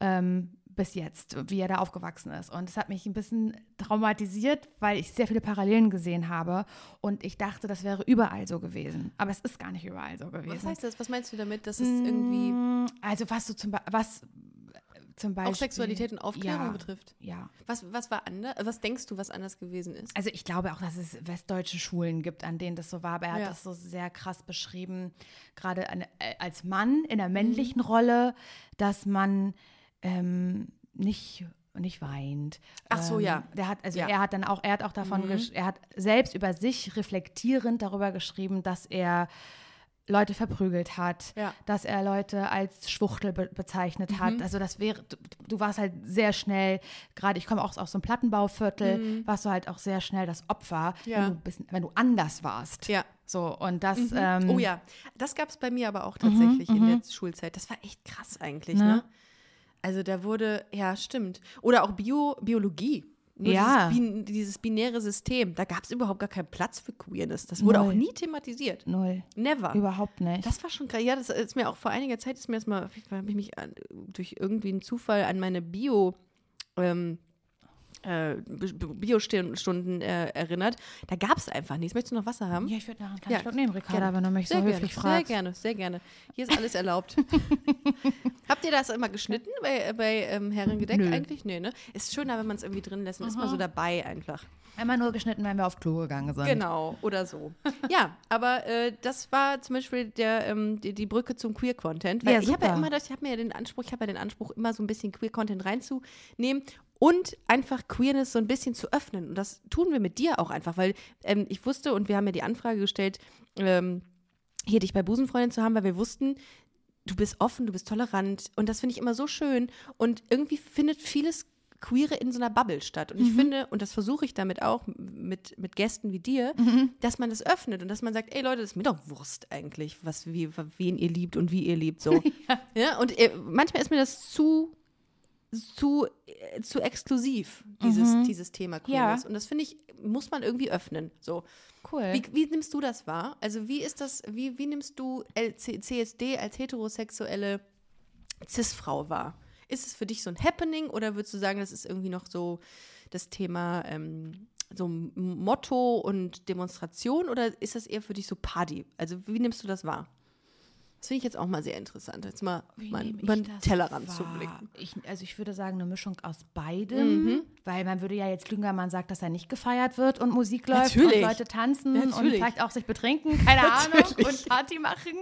Ähm, bis jetzt, wie er da aufgewachsen ist. Und es hat mich ein bisschen traumatisiert, weil ich sehr viele Parallelen gesehen habe. Und ich dachte, das wäre überall so gewesen. Aber es ist gar nicht überall so gewesen. Was heißt das? Was meinst du damit, dass es irgendwie Mm, Also was du zum, was zum Beispiel auch Sexualität und Aufklärung ja, betrifft? Ja. Was, was war anders? Was denkst du, was anders gewesen ist? Also ich glaube auch, dass es westdeutsche Schulen gibt, an denen das so war. Aber er hat Ja. das so sehr krass beschrieben, gerade äh, als Mann in der Mhm. männlichen Rolle, dass man ähm, nicht nicht weint. Ach so, ähm, ja. Der hat, also Ja. Mhm. er hat dann auch, er hat auch davon, gesch- er hat selbst über sich reflektierend darüber geschrieben, dass er Leute verprügelt hat, Ja. dass er Leute als Schwuchtel be bezeichnet Mhm. hat. Also das wäre, du, du warst halt sehr schnell, gerade ich komme auch aus so einem Plattenbauviertel, warst du halt auch sehr schnell das Opfer, Mhm. Ja. wenn, du bisschen, wenn du anders warst. Ja. So, und das, ähm, oh ja, das gab es bei mir aber auch tatsächlich in der Schulzeit. Das war echt krass eigentlich, Ne? ne? Also da wurde, ja, stimmt. Oder auch Bio, Biologie. Nur Ja. Dieses, dieses binäre System, da gab es überhaupt gar keinen Platz für Queerness. Das wurde Null. auch nie thematisiert. null. Never. Überhaupt nicht. Das war schon krass. Ja, das ist mir auch vor einiger Zeit ist mir das mal, habe ich mich an, durch irgendwie einen Zufall an meine Bio, ähm, äh, Bio-Stunden äh, erinnert. Da gab es einfach nichts. Möchtest du noch Wasser haben? ja, ich würde nach einem kleinen Ja, Schluck nehmen, Ricarda, gerne. wenn du mich so Sehr höflich gerne, fragst. Sehr gerne, sehr gerne. Hier ist alles erlaubt. <laughs> Habt ihr das immer geschnitten bei, bei ähm, Herrengedeck Nö. eigentlich? Nee, ne? Ist schöner, wenn man es irgendwie drin lässt und ist mal so dabei einfach. Einmal nur geschnitten, wenn wir auf Klo gegangen sind. Genau, oder so. <laughs> ja, aber äh, das war zum Beispiel der, ähm, die, die Brücke zum Queer-Content. Ja, ich habe ja immer das, ich habe mir ja den Anspruch, ich habe ja den Anspruch, immer so ein bisschen Queer-Content reinzunehmen und einfach Queerness so ein bisschen zu öffnen. Und das tun wir mit dir auch einfach, weil ähm, ich wusste und wir haben ja die Anfrage gestellt, ähm, hier dich bei Busenfreundin zu haben, weil wir wussten, du bist offen, du bist tolerant und das finde ich immer so schön und irgendwie findet vieles Queere in so einer Bubble statt. Und ich finde, und das versuche ich damit auch mit, mit Gästen wie dir, dass man das öffnet und dass man sagt, ey Leute, das ist mir doch Wurst eigentlich, was, wie, wen ihr liebt und wie ihr liebt. So. <laughs> ja. und äh, manchmal ist mir das zu, zu, äh, zu exklusiv, dieses, dieses Thema Queerness. Und das finde ich, muss man irgendwie öffnen. So. Cool. Wie, wie nimmst du das wahr? Also wie ist das, wie, wie nimmst du LC, CSD als heterosexuelle Cis-Frau wahr? Ist es für dich so ein Happening oder würdest du sagen, das ist irgendwie noch so das Thema ähm, so Motto und Demonstration oder ist das eher für dich so Party? Also wie nimmst du das wahr? Das finde ich jetzt auch mal sehr interessant, jetzt mal, mal über den Tellerrand zu wahr? blicken. Ich, also ich würde sagen, eine Mischung aus beidem, Mhm. weil man würde ja jetzt lügen, wenn man sagt, dass er nicht gefeiert wird und Musik läuft Natürlich. und Leute tanzen und Natürlich. vielleicht auch sich betrinken, keine <laughs> Ahnung, und Party machen.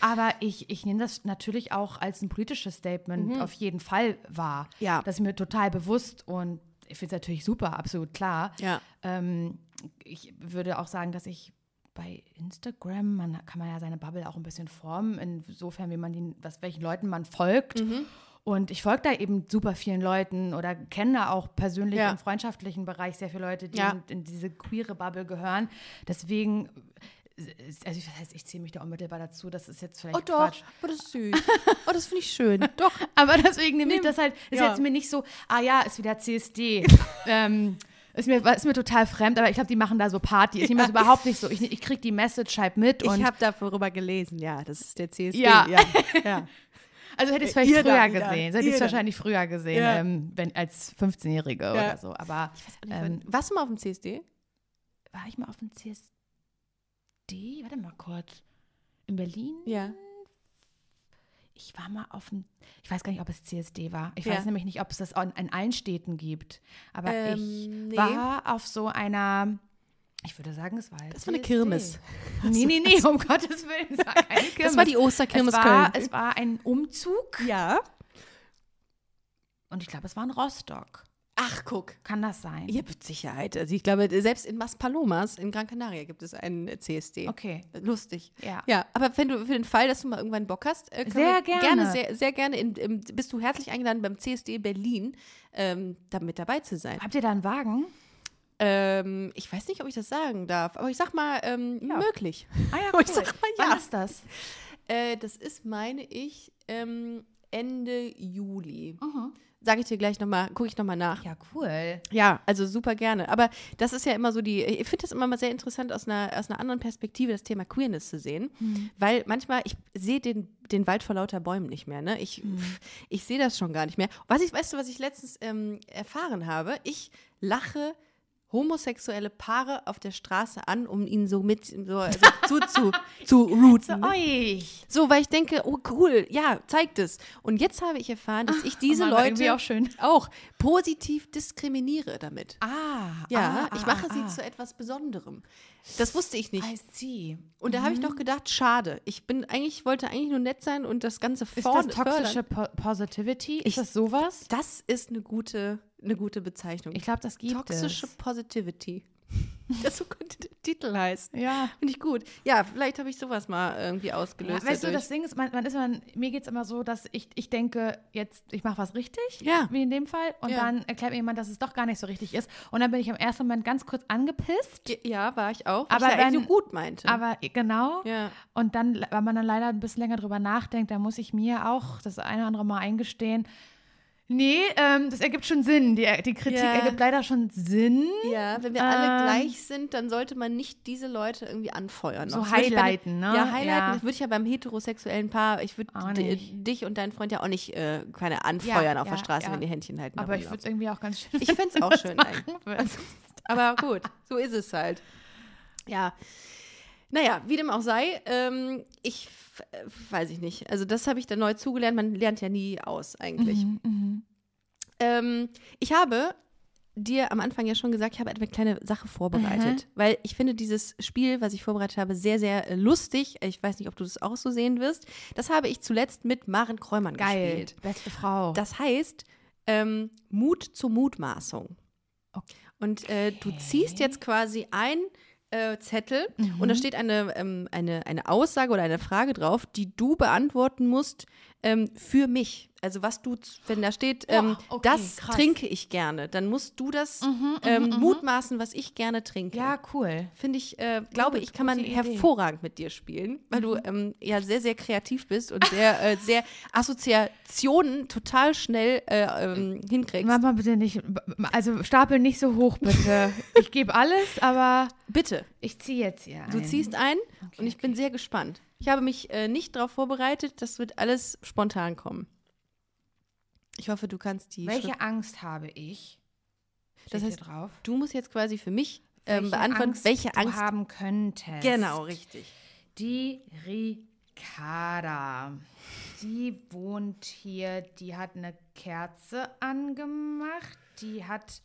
Aber ich, ich nehme das natürlich auch als ein politisches Statement auf jeden Fall wahr. Mhm. Ja. Das ist mir total bewusst und ich finde es natürlich super, absolut klar. Ja. Ähm, ich würde auch sagen, dass ich bei Instagram, man kann man ja seine Bubble auch ein bisschen formen, insofern, wie man den, was, welchen Leuten man folgt. Mhm. Und ich folge da eben super vielen Leuten oder kenne da auch persönlich Ja. im freundschaftlichen Bereich sehr viele Leute, die Ja. in, in diese queere Bubble gehören. Deswegen, also das heißt, ich ziehe mich da unmittelbar dazu. Das ist jetzt vielleicht Oh doch, Quatsch. oh das ist süß. Oh, das finde ich schön. <laughs> Doch. Aber deswegen nehme ich das halt, ist Ja. jetzt mir nicht so, ah ja, ist wieder CSD. <laughs> ähm, ist mir, ist mir total fremd, aber ich glaube, die machen da so Party. Ich nehme das überhaupt nicht so. Ich, ich kriege die Message halt mit und Ich habe darüber gelesen, ja, das ist der CSD. Ja. ja. <laughs> ja. Also hätte ich es vielleicht Ihr früher dann, gesehen. Hätte ich es wahrscheinlich früher gesehen, Ja. ähm, wenn, als 15-Jährige oder so. Aber ähm, Warst du mal auf dem CSD? war ich mal auf dem CSD? Warte mal kurz. In Berlin? Ja. Ich war mal auf dem, ich weiß gar nicht, ob es CSD war. Ich Ja. weiß nämlich nicht, ob es das in, allen Städten gibt. Aber Ähm, ich nee. war auf so einer, ich würde sagen, es war Das war eine. Kirmes. Nee, nee, nee, <laughs> um Gottes Willen, es war keine Kirmes. Das war die Osterkirmes es war, Köln. Es war ein Umzug Ja. und ich glaube, es war in Rostock. Ach, guck. Kann das sein? Ja, mit Sicherheit. Also ich glaube, selbst in Maspalomas in Gran Canaria gibt es einen äh, CSD. Okay. Lustig. Ja. Ja, aber wenn du für den Fall, dass du mal irgendwann Bock hast, äh, Sehr gerne. gerne sehr, sehr gerne in, im, bist du herzlich eingeladen beim CSD Berlin, ähm, da mit dabei zu sein. Habt ihr da einen Wagen? Ähm, ich weiß nicht, ob ich das sagen darf, aber ich sag mal ähm, Ja. möglich. Ah ja, Oh, <laughs> ich sag mal ja. Wann ist das? Äh, das ist, meine ich, ähm, Ende Juli. Mhm. Sage ich dir gleich nochmal, gucke ich nochmal nach. Ja, cool. Ja, also super gerne. Aber das ist ja immer so die, ich finde das immer mal sehr interessant, aus einer, aus einer anderen Perspektive das Thema Queerness zu sehen. Weil manchmal, ich sehe den, den Wald vor lauter Bäumen nicht mehr. Ne? Ich, ich sehe das schon gar nicht mehr. Was ich, weißt du, was ich letztens ähm, erfahren habe? Ich lache homosexuelle Paare auf der Straße an, um ihnen so mit so, also <laughs> zu, zu, zu <laughs> routen. ne? euch. So, weil ich denke, oh cool, ja, zeigt es. Und jetzt habe ich erfahren, dass ich <laughs> diese Mann, war irgendwie Leute auch auch positiv diskriminiere damit. Ah. Ja, ah, ich mache ah, sie ah. zu etwas Besonderem. Das wusste ich nicht. I see. Und da habe ich noch gedacht, schade. Ich bin eigentlich, wollte eigentlich nur nett sein und das Ganze Ist ford- das toxische fördern. po Positivity? Ich- Ist das sowas? Das ist eine gute, eine gute Bezeichnung. Ich glaube, das gibt Toxische es. Positivity. <laughs> Das so könnte der Titel heißen. Ja. Finde ich gut. Ja, vielleicht habe ich sowas mal irgendwie Ja, ausgelöst. weißt du, dadurch. das Ding ist, man, man ist man, mir geht es immer so, dass ich, ich denke, jetzt, ich mache was richtig, Ja. wie in dem Fall, und Ja. dann erklärt mir jemand, dass es doch gar nicht so richtig ist. Und dann bin ich im ersten Moment ganz kurz angepisst, ja, war ich auch. Aber ich ja eigentlich wenn- nur gut meinte. aber genau. ja. Und dann, weil man dann leider ein bisschen länger drüber nachdenkt, da muss ich mir auch das eine oder andere Mal eingestehen, nee, ähm, das ergibt schon Sinn. Die, die Kritik Ja. ergibt leider schon Sinn. Ja, wenn wir alle Ähm, gleich sind, dann sollte man nicht diese Leute irgendwie anfeuern. So bei highlighten, ne? Ja, highlighten. Ja. Das würde ich ja beim heterosexuellen Paar, ich würde dich und deinen Freund ja auch nicht äh, keine anfeuern Ja, auf der Straße, wenn die Händchen halten. Aber ich würde es irgendwie auch ganz schön Ich fände es auch <laughs> schön würdest. <laughs> Aber gut, so ist es halt. Ja. Naja, wie dem auch sei, ähm, ich äh, weiß ich nicht. Also das habe ich dann neu zugelernt. Man lernt ja nie aus eigentlich. Mhm, Ähm, ich habe dir am Anfang ja schon gesagt, ich habe eine kleine Sache vorbereitet, weil ich finde dieses Spiel, was ich vorbereitet habe, sehr, sehr äh, lustig. Ich weiß nicht, ob du das auch so sehen wirst. Das habe ich zuletzt mit Maren Kräumann Geil. gespielt. Beste Frau. Das heißt ähm, Mut zur Mutmaßung. Okay. Und äh, du ziehst jetzt quasi ein äh, Zettel Mhm. und da steht eine, ähm, eine, eine Aussage oder eine Frage drauf, die du beantworten musst ähm, für mich. Also was du, wenn da steht, ähm, okay, das krass. trinke ich gerne, dann musst du das Mhm, ähm, mutmaßen, was ich gerne trinke. ja, cool. Finde ich, äh, glaube Gut, ich, kann man Idee. Mhm. hervorragend mit dir spielen, weil du ähm, ja sehr, sehr kreativ bist und sehr, äh, sehr Assoziationen total schnell äh, ähm, hinkriegst. Mach mal bitte nicht, also stapel nicht so hoch, bitte. <laughs> ich gebe alles, aber Bitte, ich ziehe jetzt hier du ein. ziehst ein und ich bin sehr gespannt. Ich habe mich äh, nicht darauf vorbereitet, das wird alles spontan kommen. Ich hoffe, du kannst die Welche Schrift- Angst habe ich? Das Steht hier heißt, drauf. Du musst jetzt quasi für mich ähm, Welche beantworten, Angst welche du Angst. haben könntest. Genau, richtig. Die Ricarda. Die wohnt hier, die hat eine Kerze angemacht, die hat.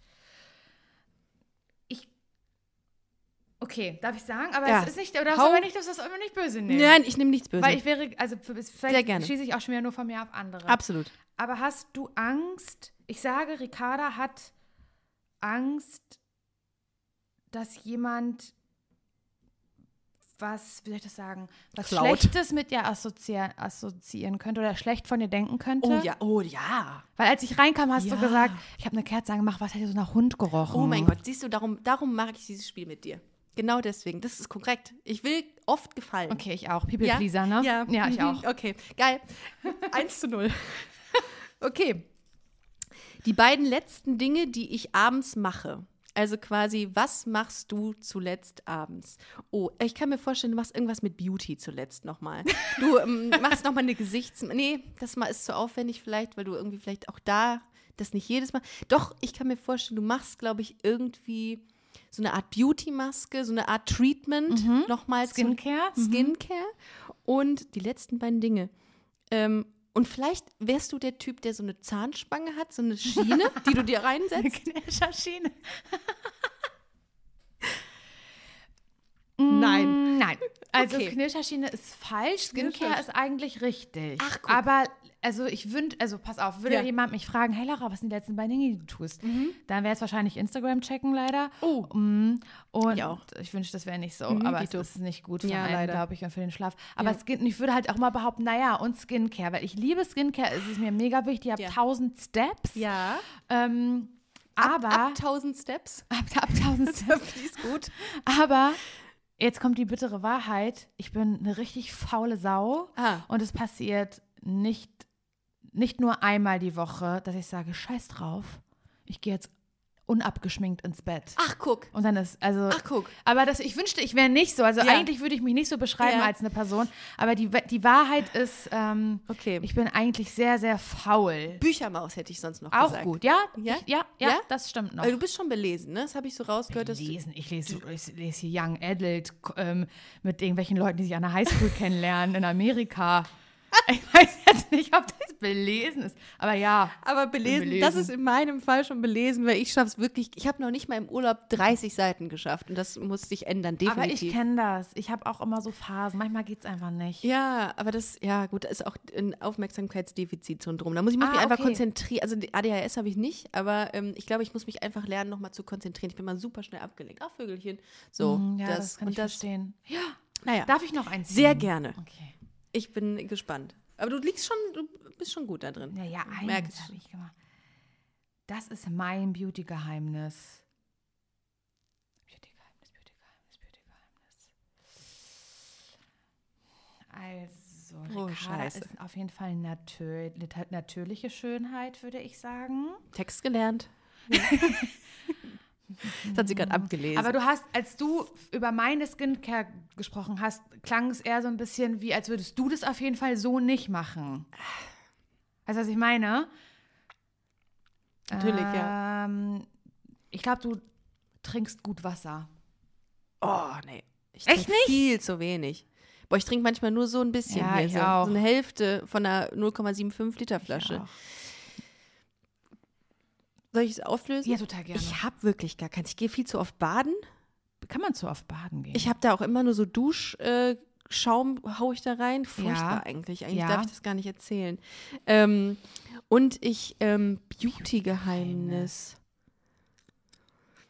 Okay, darf ich sagen? Aber Ja. es ist nicht, oder Hau- soll man nicht, das ist immer nicht böse nehmen. Nein, ich nehme nichts Böses. Weil ich wäre, also für- vielleicht schieße ich auch schon wieder nur von mir auf andere. Absolut. Aber hast du Angst? Ich sage, Ricarda hat Angst, dass jemand was, wie soll ich das sagen, was Klaut. Schlechtes mit dir assoziieren, assoziieren könnte oder schlecht von dir denken könnte. Oh ja, oh ja. Weil als ich reinkam, hast Ja. du gesagt, ich habe eine Kerze angemacht, was hat hier so nach Hund gerochen? Oh mein Gott, siehst du, darum, darum mag ich dieses Spiel mit dir. Genau deswegen. Das ist korrekt. Ich will oft gefallen. Okay, ich auch. People Ja? Pleaser, ne? Ja, ja ich mhm. auch. Okay, geil. <laughs> 1 zu 0. Okay. Die beiden letzten Dinge, die ich abends mache. Also quasi, was machst du zuletzt abends? Oh, ich kann mir vorstellen, du machst irgendwas mit Beauty zuletzt nochmal. Du ähm, <laughs> machst nochmal eine Gesichts... Nee, das mal ist zu aufwendig vielleicht, weil du irgendwie vielleicht auch da das nicht jedes Mal... Doch, ich kann mir vorstellen, du machst, glaube ich, irgendwie so eine Art Beauty-Maske, so eine Art Treatment nochmal zum- Mhm. Skincare. Mhm. Skincare und die letzten beiden Dinge. Ähm, und vielleicht wärst du der Typ, der so eine Zahnspange hat, so eine Schiene, <laughs> die du dir reinsetzt. Knirscherschiene. Nein. Mm, Nein. Also Okay. Knirscherschiene ist falsch, Skincare ist eigentlich richtig. Ach, guck. Aber also ich wünsche, also pass auf, würde Ja. jemand mich fragen, hey Laura, was sind die letzten beiden Dinge, die du tust? Dann wäre es wahrscheinlich Instagram checken leider. Oh. Mm, Und Ich auch. ich wünsche, das wäre nicht so, Mhm, aber es ist nicht gut für Ja, einen, glaube ich, und für den Schlaf. Aber Ja. Skin, ich würde halt auch mal behaupten, naja, und Skincare, weil ich liebe Skincare, es ist mir mega wichtig, ich habe Ja. 1000 Steps. Ja. Ähm, Ab, aber ab 1000 Steps. ab, ab 1000 <laughs> Steps. Die ist gut. Aber jetzt kommt die bittere Wahrheit. Ich bin eine richtig faule Sau. Ah. Und es passiert nicht, nicht nur einmal die Woche, dass ich sage, scheiß drauf. Ich gehe jetzt unabgeschminkt ins Bett. Ach, guck. Und dann ist, also. Ach, guck. Aber das, ich wünschte, ich wäre nicht so. Also Ja. eigentlich würde ich mich nicht so beschreiben Ja. als eine Person. Aber die, die Wahrheit ist, ähm, Okay. ich bin eigentlich sehr, sehr faul. Büchermaus hätte ich sonst noch Auch gesagt. gut, ja? Ja? Ich, ja, ja, Ja? das stimmt noch. Aber du bist schon belesen, ne? Das habe ich so rausgehört. Dass du, lesen. Ich lese, ich lese hier Young Adult ähm, mit irgendwelchen Leuten, die sich an der Highschool <laughs> kennenlernen in Amerika. Ich weiß jetzt nicht, ob das belesen ist. Aber ja. aber belesen, belesen. das ist in meinem Fall schon belesen, weil ich schaffe es wirklich. Ich habe noch nicht mal im Urlaub 30 Seiten geschafft und das muss sich ändern, Aber ich definitiv. kenne das. Ich habe auch immer so Phasen. Manchmal geht es einfach nicht. ja, aber das, ja gut, das ist auch ein Aufmerksamkeitsdefizitsyndrom. Da muss ich muss Ah, mich einfach okay. konzentrieren. Also die ADHS habe ich nicht, aber ähm, ich glaube, ich muss mich einfach lernen, nochmal zu konzentrieren. Ich bin mal super schnell abgelenkt. Ach, Vögelchen. So, Hm, ja, das, kann und ich das, verstehen. Ja. Naja, Darf ich noch eins sehr gerne. Okay. Ich bin gespannt. Aber du liegst schon, du bist schon gut da drin. Ja, ja, Merk eins habe ich gemacht. Das ist mein Beauty-Geheimnis. Beauty-Geheimnis, Beauty-Geheimnis, Beauty-Geheimnis. Also, Oh, Ricarda Scheiße. ist auf jeden Fall natür natürliche Schönheit, würde ich sagen. Text gelernt. <laughs> das hat sie gerade abgelesen. Aber du hast, als du über meine Skincare gesprochen hast, klang es eher so ein bisschen wie, als würdest du das auf jeden Fall so nicht machen. Weißt du, was ich meine? Natürlich, ja. Ähm, ich glaube, du trinkst gut Wasser. Oh, nee. Ich Echt nicht? Viel zu wenig. Boah, ich trinke manchmal nur so ein bisschen Ja, hier. ich So, auch. so eine Hälfte von einer 0,75 Liter Flasche. Soll ich es auflösen? ja total gerne. Ich habe wirklich gar keins. Ich gehe viel zu oft baden. Kann man zu oft baden gehen? Ich habe da auch immer nur so Duschschaum, äh, Schaum hau ich da rein. Furchtbar Ja. eigentlich. Eigentlich Ja. darf ich das gar nicht erzählen. Ähm, und ich, ähm, Beauty-Geheimnis.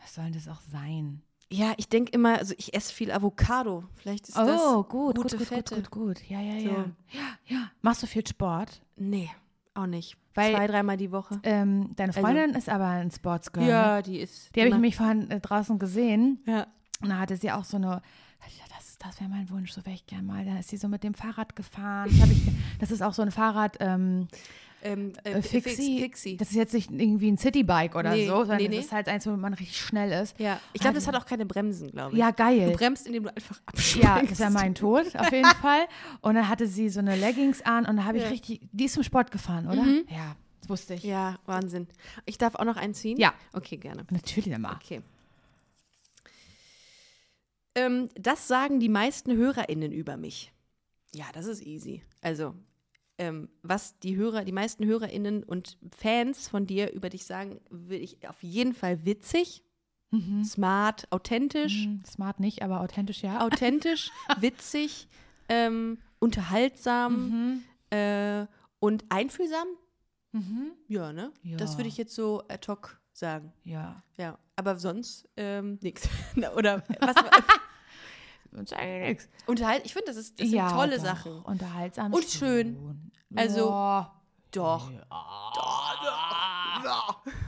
Was soll denn das auch sein? Ja, ich denke immer, also ich esse viel Avocado. Vielleicht ist das Oh, gut, gute gut, gut, Fette. gut, gut, gut. Ja, ja, So. ja. Ja, ja. Machst du viel Sport? Nee, auch nicht. Weil- Zwei, dreimal die Woche. Ähm, deine Freundin ist aber ein Sportsgirl. ne? Ja, die ist. Die habe ich nämlich vorhin äh, draußen gesehen. Ja. Und da hatte sie auch so eine, das, das wäre mein Wunsch, so wäre ich gerne mal. Da ist sie so mit dem Fahrrad gefahren. Das, ich, das ist auch so ein Fahrrad, ähm, Ähm, äh, äh, Fixie. Fixie. Das ist jetzt nicht irgendwie ein Citybike oder Nee, so, sondern nee, das nee. ist halt eins, wo man richtig schnell ist. ja, ich glaube, das hat auch keine Bremsen, glaube ich. Ja, Du geil. bremst, indem du einfach abspringst. Ja, das wäre mein Tod, auf jeden <laughs> Fall. Und dann hatte sie so eine Leggings an und da habe ich Ja. richtig, die ist zum Sport gefahren, oder? Mhm. Ja, das wusste ich. Ja, Wahnsinn. Ich darf auch noch einziehen? Ja. Okay, gerne. Natürlich immer. Okay. Ähm, das sagen die meisten HörerInnen über mich. Ja, das ist easy. Also, ähm, was die Hörer, die meisten HörerInnen und Fans von dir über dich sagen, will ich auf jeden Fall witzig, smart, authentisch, Mhm, Smart nicht, aber authentisch ja. authentisch, <laughs> witzig, ähm, unterhaltsam Mhm. äh, und einfühlsam. Mhm. Ja, ne? Ja. Das würde ich jetzt so ad hoc sagen. Ja. Ja, aber sonst ähm, nichts. <laughs> Oder was? <laughs> Uns eigentlich nichts. Unterhalt, ich finde, das, ist, das sind tolle doch. Sachen. Unterhaltsam. Und schön. schon. Also- Ja. Doch.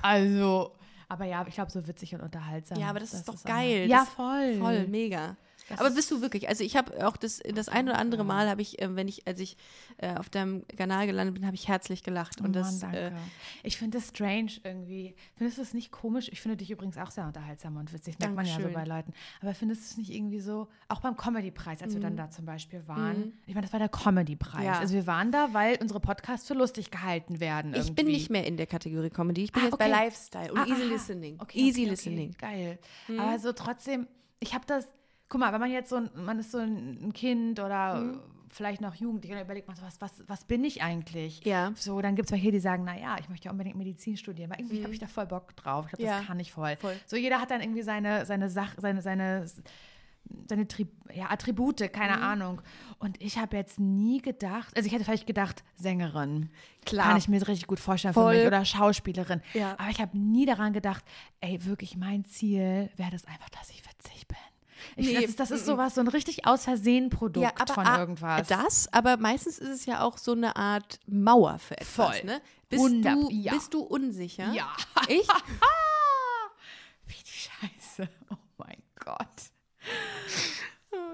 Also, aber ja, ich glaube, so witzig und unterhaltsam. Ja, aber das, ist doch auch- geil. Ja, das, voll. Voll, mega. Das Aber ist- bist du wirklich? Also ich habe auch das, das ein oder andere Mal habe ich, äh, wenn ich, als ich äh, auf deinem Kanal gelandet bin, habe ich herzlich gelacht. Oh Und das, Mann, äh, danke. ich finde das strange irgendwie. Findest du es nicht komisch? Ich finde dich übrigens auch sehr unterhaltsam und witzig. Merkt man ja so bei Leuten. Aber findest du es nicht irgendwie so, auch beim Comedy-Preis, als wir dann da zum Beispiel waren? Ich meine, das war der Comedy-Preis. Mhm. Ja. Also wir waren da, weil unsere Podcasts für lustig gehalten werden. ich bin irgendwie. nicht mehr in der Kategorie Comedy. Ich bin Ah, jetzt bei okay. Lifestyle und Ah, Easy aha. Listening. Okay, Easy okay, Listening. Geil. Aber so trotzdem, ich habe das, guck mal, wenn man jetzt so, ein, man ist so ein Kind oder Mhm. vielleicht noch Jugendlich und überlegt man so, was, was, was bin ich eigentlich? Ja. So, dann gibt es welche, die sagen, naja, ich möchte ja unbedingt Medizin studieren, weil irgendwie habe ich da voll Bock drauf. Ich glaube, Mhm. Ja, das kann ich voll. voll. So, jeder hat dann irgendwie seine, seine Sache, seine, seine, seine Tri ja, Attribute, keine Mhm. Ahnung. Und ich habe jetzt nie gedacht, also ich hätte vielleicht gedacht, Sängerin. Klar. Kann ich mir richtig gut vorstellen Voll. für mich. Oder Schauspielerin. Ja. Aber ich habe nie daran gedacht, ey, wirklich mein Ziel wäre das einfach, dass ich witzig bin. Ich, Nee, das ist, das ist sowas, so ein richtig aus Versehen Produkt von ah, irgendwas. Das, aber meistens ist es ja auch so eine Art Mauer für etwas. Voll. Ne? Bist, Wunder- du, ja. bist du unsicher? Ja. Ich? <laughs> Wie die Scheiße. Oh mein Gott.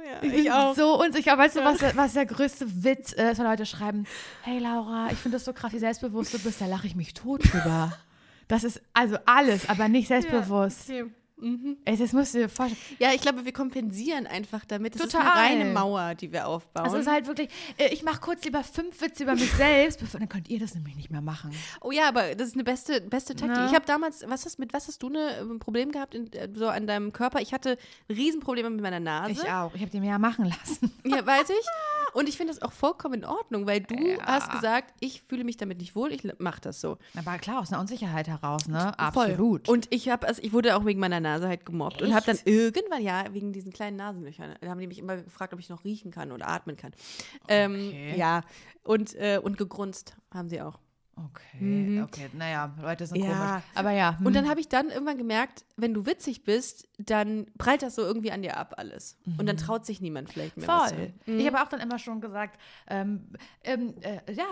ja, Ich, bin so unsicher. Weißt du, was, der- was der größte Witz ist, wenn Leute schreiben, hey Laura, ich finde das so krass, wie selbstbewusst du bist, da lache ich mich tot drüber. Das ist also alles, aber nicht selbstbewusst. Okay. Mhm. Ey, das musst du dir vorstellen. Ja, ich glaube, wir kompensieren einfach damit. Ist Total. eine reine Mauer, die wir aufbauen. Also es ist halt wirklich, äh, ich mache kurz lieber fünf Witze über mich selbst, bevor, dann könnt ihr das nämlich nicht mehr machen. oh ja, aber das ist eine beste, beste Taktik. Na? Ich habe damals, was hast, mit was hast du ne, ein Problem gehabt in, äh, so an deinem Körper? Ich hatte Riesenprobleme mit meiner Nase. Ich auch. Ich habe die mir ja machen lassen. Ja, weiß ich. <laughs> Und ich finde das auch vollkommen in Ordnung, weil du Ja. hast gesagt, ich fühle mich damit nicht wohl, ich mache das so. Aber klar, aus einer Unsicherheit heraus, ne? Voll. Absolut. Und ich habe, also ich wurde auch wegen meiner Nase halt gemobbt und habe dann irgendwann, ja, wegen diesen kleinen Nasenlöchern, da haben die mich immer gefragt, ob ich noch riechen kann oder atmen kann. Ähm, Okay. ja, und, äh, und gegrunzt haben sie auch. Okay, okay. Naja, Leute sind Mhm. Ja. komisch. Aber ja. Und hm. dann habe ich dann irgendwann gemerkt, wenn du witzig bist, dann prallt das so irgendwie an dir ab alles. Und dann traut sich niemand vielleicht mehr. Voll. sagen. Ich habe auch dann immer schon gesagt, ähm, ähm, äh, ja,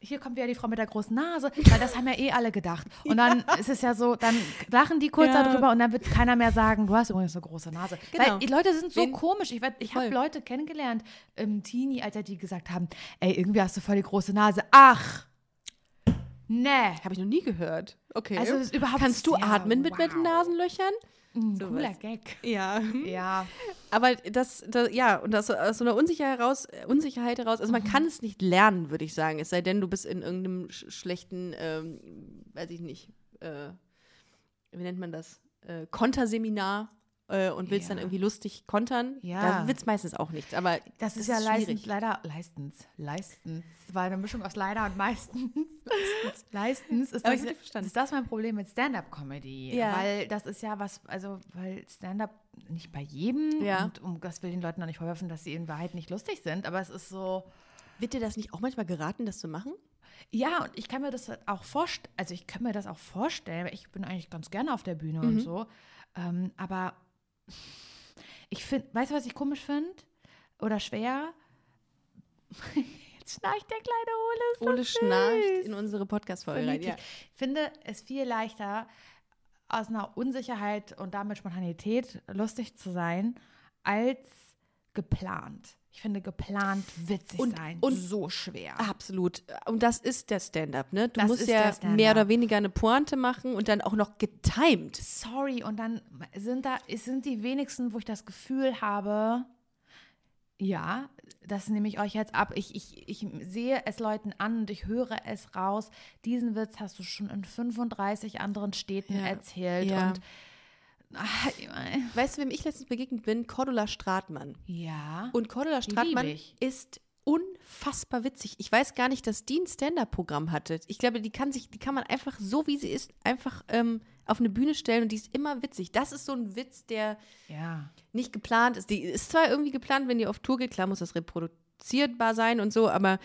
hier kommt wieder die Frau mit der großen Nase, <laughs> weil das haben ja eh alle gedacht. Und dann ist es ja so, dann lachen die kurz Ja. darüber und dann wird keiner mehr sagen, du hast übrigens eine große Nase. Genau. Weil die Leute sind so Wen- komisch. Ich, werd- ich habe. Leute kennengelernt im Teenie-Alter, die gesagt haben, ey, irgendwie hast du voll die große Nase. Ach, nee. Habe ich noch nie gehört. Okay. Also es ist überhaupt- Kannst du ja, atmen mit, mit den wow. Nasenlöchern? So cooler was. Gag. Ja. Ja. Aber das, das ja, und das aus so einer Unsicherheit heraus, Unsicherheit heraus, also man kann es nicht lernen, würde ich sagen, es sei denn, du bist in irgendeinem sch schlechten, ähm, weiß ich nicht, äh, wie nennt man das, äh, Konterseminar äh, und willst dann Ja. irgendwie lustig kontern. Ja. Da wird es meistens auch nichts, aber Das ist ja schwierig. leistens, leider, leistens, leistens, war eine Mischung aus leider und meistens. <laughs> leistens ist Aber das, ist das mein Problem mit Stand-Up-Comedy. Ja. Weil das ist ja was, also, weil Stand-Up nicht bei jedem Ja. und um das will den Leuten noch nicht vorwerfen, dass sie in Wahrheit nicht lustig sind, aber es ist so, Wird dir das nicht auch manchmal geraten, das zu machen? ja, und ich kann mir das auch vorstellen, also ich kann mir das auch vorstellen, ich bin eigentlich ganz gerne auf der Bühne Mhm. und so, ähm, aber ich finde, weißt du, was ich komisch finde? Oder schwer? Jetzt <laughs> schnarcht der kleine Ole. Ist Ole schnarcht in unsere Podcast-Folge rein. Ja. Ich finde es viel leichter, aus einer Unsicherheit und damit Spontanität lustig zu sein, als geplant. Ich finde geplant witzig Und- sein und- so schwer. Absolut. Und das ist der Stand-up, ne? Du Das musst ja mehr oder weniger eine Pointe machen und dann auch noch getimed. sorry, und dann sind da, es sind die wenigsten, wo ich das Gefühl habe, ja, das nehme ich euch jetzt ab. Ich, ich, ich sehe es Leuten an und ich höre es raus. Diesen Witz hast du schon in 35 anderen Städten Ja. erzählt. Ja. Und ah, Weißt du, wem ich letztens begegnet bin? Cordula Stratmann. ja. Und Cordula Stratmann ist unfassbar witzig. Ich weiß gar nicht, dass die ein Stand-up-Programm hatte. Ich glaube, die kann sich, die kann man einfach so, wie sie ist, einfach ähm, auf eine Bühne stellen und die ist immer witzig. Das ist so ein Witz, der ja. nicht geplant ist. Die ist zwar irgendwie geplant, wenn die auf Tour geht, klar muss das reproduzierbar sein und so, aber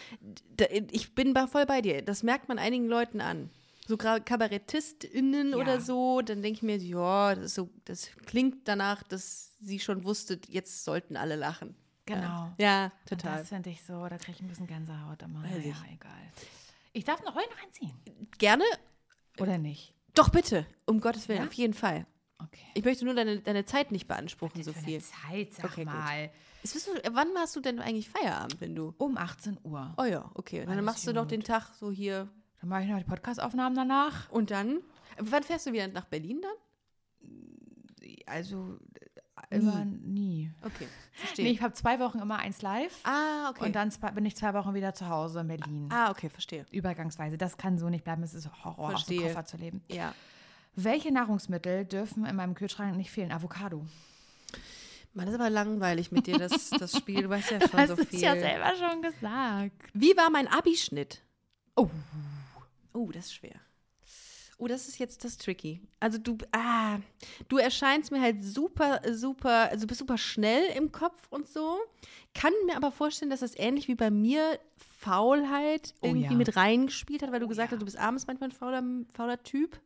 da, ich bin voll bei dir. Das merkt man einigen Leuten an. So KabarettistInnen Ja. oder so, dann denke ich mir, ja, das, so, das klingt danach, dass sie schon wusste, jetzt sollten alle lachen. Genau. Ja, Und total. das finde ich so, da kriege ich ein bisschen Gänsehaut immer. Weiß ja, ich. egal. Ich darf noch heute noch einziehen. Gerne? Oder nicht? Doch, bitte. Um Gottes Willen, Ja? auf jeden Fall. Okay. Ich möchte nur deine, deine Zeit nicht beanspruchen, so viel. Zeit, sag Okay, mal. Du, wann machst du denn eigentlich Feierabend, wenn du. Um 18 Uhr. Oh ja, okay. Und dann machst du doch gut. den Tag so hier. Dann mache ich noch die Podcast-Aufnahmen danach. Und dann? Wann fährst du wieder nach Berlin dann? Also äh, immer nie. Okay, verstehe. Nee, ich habe zwei Wochen immer eins live. ah, okay. Und dann zwei- bin ich zwei Wochen wieder zu Hause in Berlin. ah, okay, verstehe. Übergangsweise. Das kann so nicht bleiben. Es ist Horror, aus dem Verstehe. Koffer zu leben. Ja. Welche Nahrungsmittel dürfen in meinem Kühlschrank nicht fehlen? Avocado. Mann, das ist aber langweilig mit dir, das, das Spiel. Du weißt ja <laughs> schon Hast so du viel. es ja selber schon gesagt. Wie war mein Abischnitt? Oh. Oh, das ist schwer. Oh, das ist jetzt das tricky. Also du, ah, du erscheinst mir halt super, super, also du bist super schnell im Kopf und so. Kann mir aber vorstellen, dass das ähnlich wie bei mir Faulheit Oh irgendwie ja. mit reingespielt hat, weil du Oh gesagt ja. hast, du bist abends manchmal ein fauler, fauler Typ.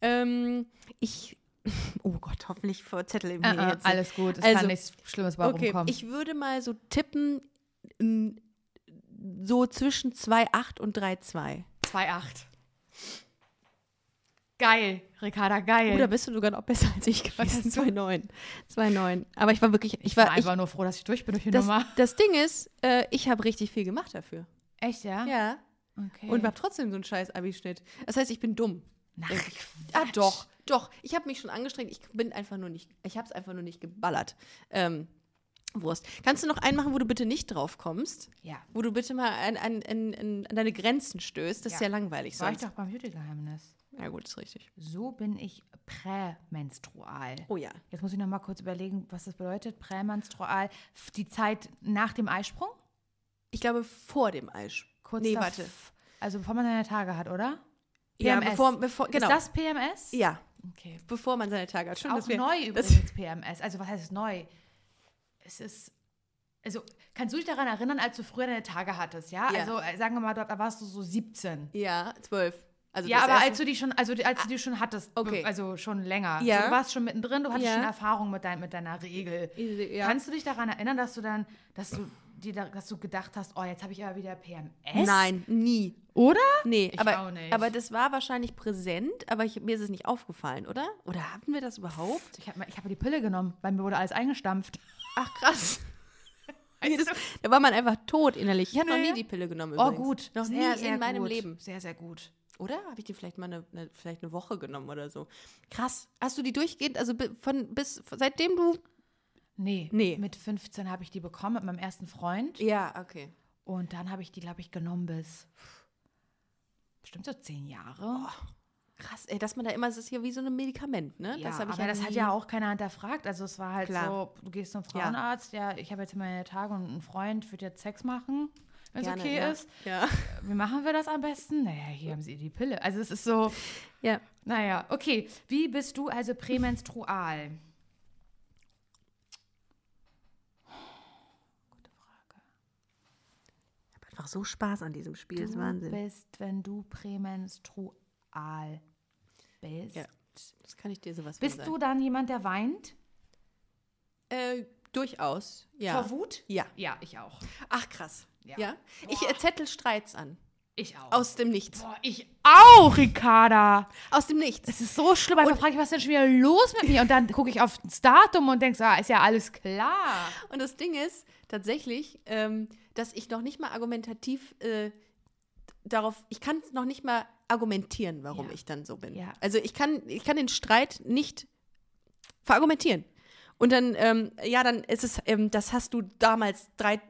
Ähm, ich, <laughs> oh Gott, hoffentlich verzettel ich mir Äh, äh, jetzt. alles gut. Es Also, kann nichts Schlimmes bei Okay, rumkommen. ich würde mal so tippen, so zwischen 2,8 und 3,2. 2,8. Geil, Ricarda, geil. Da bist du sogar noch besser als ich gewesen. hast du? 2,9. 2,9. Aber ich war wirklich, ich ich war war, ich, einfach nur froh, dass ich durch bin durch die das, Nummer. das Ding ist, äh, ich habe richtig viel gemacht dafür. Echt, ja? Ja. Okay. Und habe trotzdem so einen scheiß Abischnitt. Das heißt, ich bin dumm. Ach, Äh, Ah, doch, doch. Ich habe mich schon angestrengt. Ich bin einfach nur nicht, ich habe es einfach nur nicht geballert. Ähm, Wurst. Kannst du noch einen machen, wo du bitte nicht drauf kommst? Ja. Wo du bitte mal an, an, an, an deine Grenzen stößt? Das ist Ja. ja langweilig War ich sonst. doch beim Beauty-Geheimnis. Ja, gut, ist richtig. So bin ich prämenstrual. Oh ja. Jetzt muss ich noch mal kurz überlegen, was das bedeutet. Prämenstrual. Die Zeit nach dem Eisprung? Ich glaube, vor dem Eis. Kurz nee, warte. Also bevor man seine Tage hat, oder? Ja, PMS. bevor, bevor, genau. Ist das PMS? ja, Okay. bevor man seine Tage hat. Schön, Auch neu das- übrigens PMS. Also was heißt neu? Es ist. Also, kannst du dich daran erinnern, als du früher deine Tage hattest, ja? Ja. Also, äh, sagen wir mal, da warst du so 17. Ja, zwölf. Also ja, aber als du die schon, also als du die schon hattest, Okay. also schon länger. Ja. Du warst schon mittendrin, du hattest Ja. schon Erfahrung mit, dein, mit deiner Regel. Ja. Kannst du dich daran erinnern, dass du dann, dass du dir da, dass du gedacht hast, oh, jetzt habe ich aber wieder PMS? Nein, nie. Oder? Nee, Ich aber, auch nicht. aber das war wahrscheinlich präsent, aber ich, mir ist es nicht aufgefallen, oder? Oder hatten wir das überhaupt? Ich habe ich hab die Pille genommen, weil mir wurde alles eingestampft. Ach, krass. <laughs> Das, da war man einfach tot innerlich. Ich habe noch Nee. nie die Pille genommen Oh, übrigens. gut. Noch sehr, nie sehr in meinem gut. Leben. Sehr, sehr gut. Oder? Habe ich die vielleicht mal eine, eine, vielleicht eine Woche genommen oder so? Krass. Hast du die durchgehend, also von bis seitdem du. Nee, Nee. mit 15 habe ich die bekommen mit meinem ersten Freund. Ja, okay. Und dann habe ich die, glaube ich, genommen bis bestimmt so zehn Jahre. Krass, ey, dass man da immer, es ist ja wie so ein Medikament, ne? ja, das habe ich aber ja das hat ja auch keiner hinterfragt. Also es war halt Klar. so, du gehst zum Frauenarzt, ja, ich habe jetzt meine Tage und ein Freund wird jetzt Sex machen, wenn es okay ja. ist. Ja. Wie machen wir das am besten? Naja, hier haben sie die Pille. Also es ist so, ja. naja, okay. Wie bist du also prämenstrual? Ich habe einfach so Spaß an diesem Spiel, das ist Du Wahnsinn. bist, wenn du prämenstrual bist. Ja, das kann ich dir sowas Bist du dann jemand, der weint? Äh, durchaus, ja. Vor Wut? Ja. Ja, ich auch. Ach, krass. Ja. Ja. Ich äh, zettel Streits an. Ich auch. Aus dem Nichts. Boah, ich auch, Ricarda. Aus dem Nichts. Es ist so schlimm. Einfach frage ich, was ist denn schon wieder los mit mir? Und dann gucke ich auf das Datum und denke, ah, ist ja alles klar. Und das Ding ist tatsächlich, ähm, dass ich noch nicht mal argumentativ äh, darauf, ich kann noch nicht mal argumentieren, warum Ja. ich dann so bin. Ja. Also ich kann, ich kann den Streit nicht verargumentieren. Und dann, ähm, ja, dann ist es, ähm, das hast du damals drei,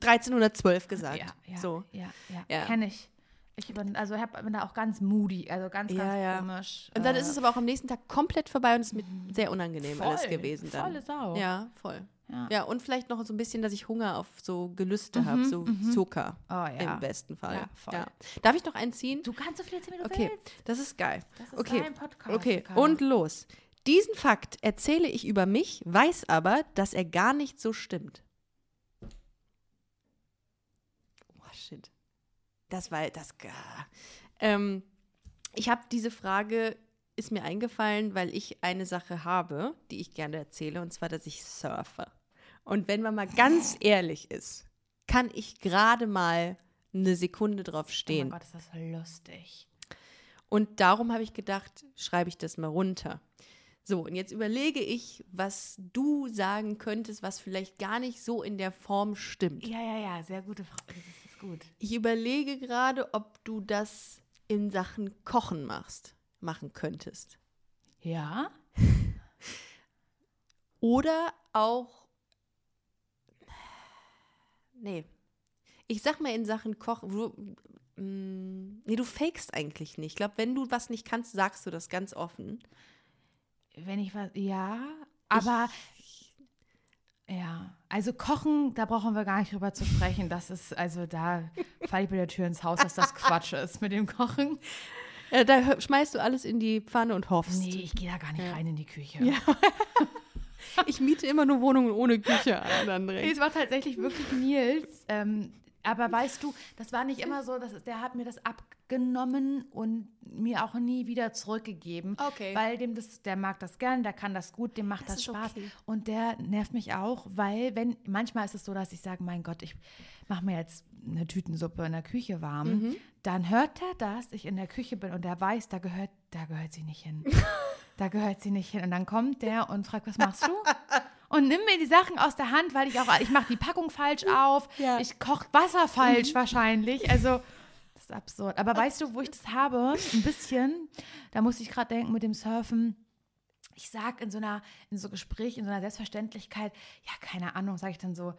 1312 gesagt. Ja, ja, So. ja, ja. Ja. Kenne ich. Ich bin, also hab, bin da auch ganz moody, also ganz, ganz Ja, komisch. Und dann Äh, ist es aber auch am nächsten Tag komplett vorbei und es ist mir sehr unangenehm alles voll, gewesen dann. Volle Sau. Ja, voll. Ja. Ja, und vielleicht noch so ein bisschen, dass ich Hunger auf so Gelüste habe, so Zucker Oh, ja. im besten Fall. Ja, voll. Darf ich noch einen ziehen? Du kannst so viel erzählen, wie du Okay, willst. das ist geil. Das ist okay. dein Podcast, Okay, und los. Diesen Fakt erzähle ich über mich, weiß aber, dass er gar nicht so stimmt. Oh, shit. Das war das. ah. Ähm, ich habe diese Frage, ist mir eingefallen, weil ich eine Sache habe, die ich gerne erzähle, und zwar, dass ich surfe. Und wenn man mal ganz ehrlich ist, kann ich gerade mal eine Sekunde drauf Oh stehen. mein Gott, ist das lustig. Und darum habe ich gedacht, schreibe ich das mal runter. So, und jetzt überlege ich, was du sagen könntest, was vielleicht gar nicht so in der Form stimmt. Ja, ja, ja, sehr gute Frage. Das ist, das ist gut. Ich überlege gerade, ob du das in Sachen Kochen machst, machen könntest. Ja? <laughs> Oder auch. Nee. Ich sag mal in Sachen Kochen. Du, mm, nee, du fakest eigentlich nicht. Ich glaube, wenn du was nicht kannst, sagst du das ganz offen. Wenn ich was, ja, aber ja, also kochen, da brauchen wir gar nicht drüber zu sprechen. Das ist, also da <laughs> falle ich bei der Tür ins Haus, dass das Quatsch ist mit dem Kochen. Ja, da hö- schmeißt du alles in die Pfanne und hoffst. Nee, ich gehe da gar nicht rein in die Küche. Ja. <laughs> Ich miete immer nur Wohnungen ohne Küche an, André. Nee, es war tatsächlich wirklich Nils. Ähm, aber weißt du, das war nicht immer so, dass, der hat mir das abgenommen und mir auch nie wieder zurückgegeben. Okay. Weil dem das, der mag das gern, der kann das gut, dem macht das, ist Spaß. okay. Und der nervt mich auch, weil wenn, manchmal ist es so, dass ich sage, mein Gott, ich mache mir jetzt eine Tütensuppe in der Küche warm. Mhm. Dann hört er, dass ich in der Küche bin und der weiß, da gehört, da gehört sie nicht hin. <laughs> da gehört sie nicht hin. Und dann kommt der und fragt, was machst du? <laughs> Und nimm mir die Sachen aus der Hand, weil ich auch, ich mache die Packung falsch auf, Ja. ich koche Wasser falsch wahrscheinlich. Also, das ist absurd. Aber weißt du, wo ich das habe? Ein bisschen, da muss ich gerade denken mit dem Surfen. Ich sag in so einer, in so Gespräch, in so einer Selbstverständlichkeit, ja, keine Ahnung, sage ich dann so,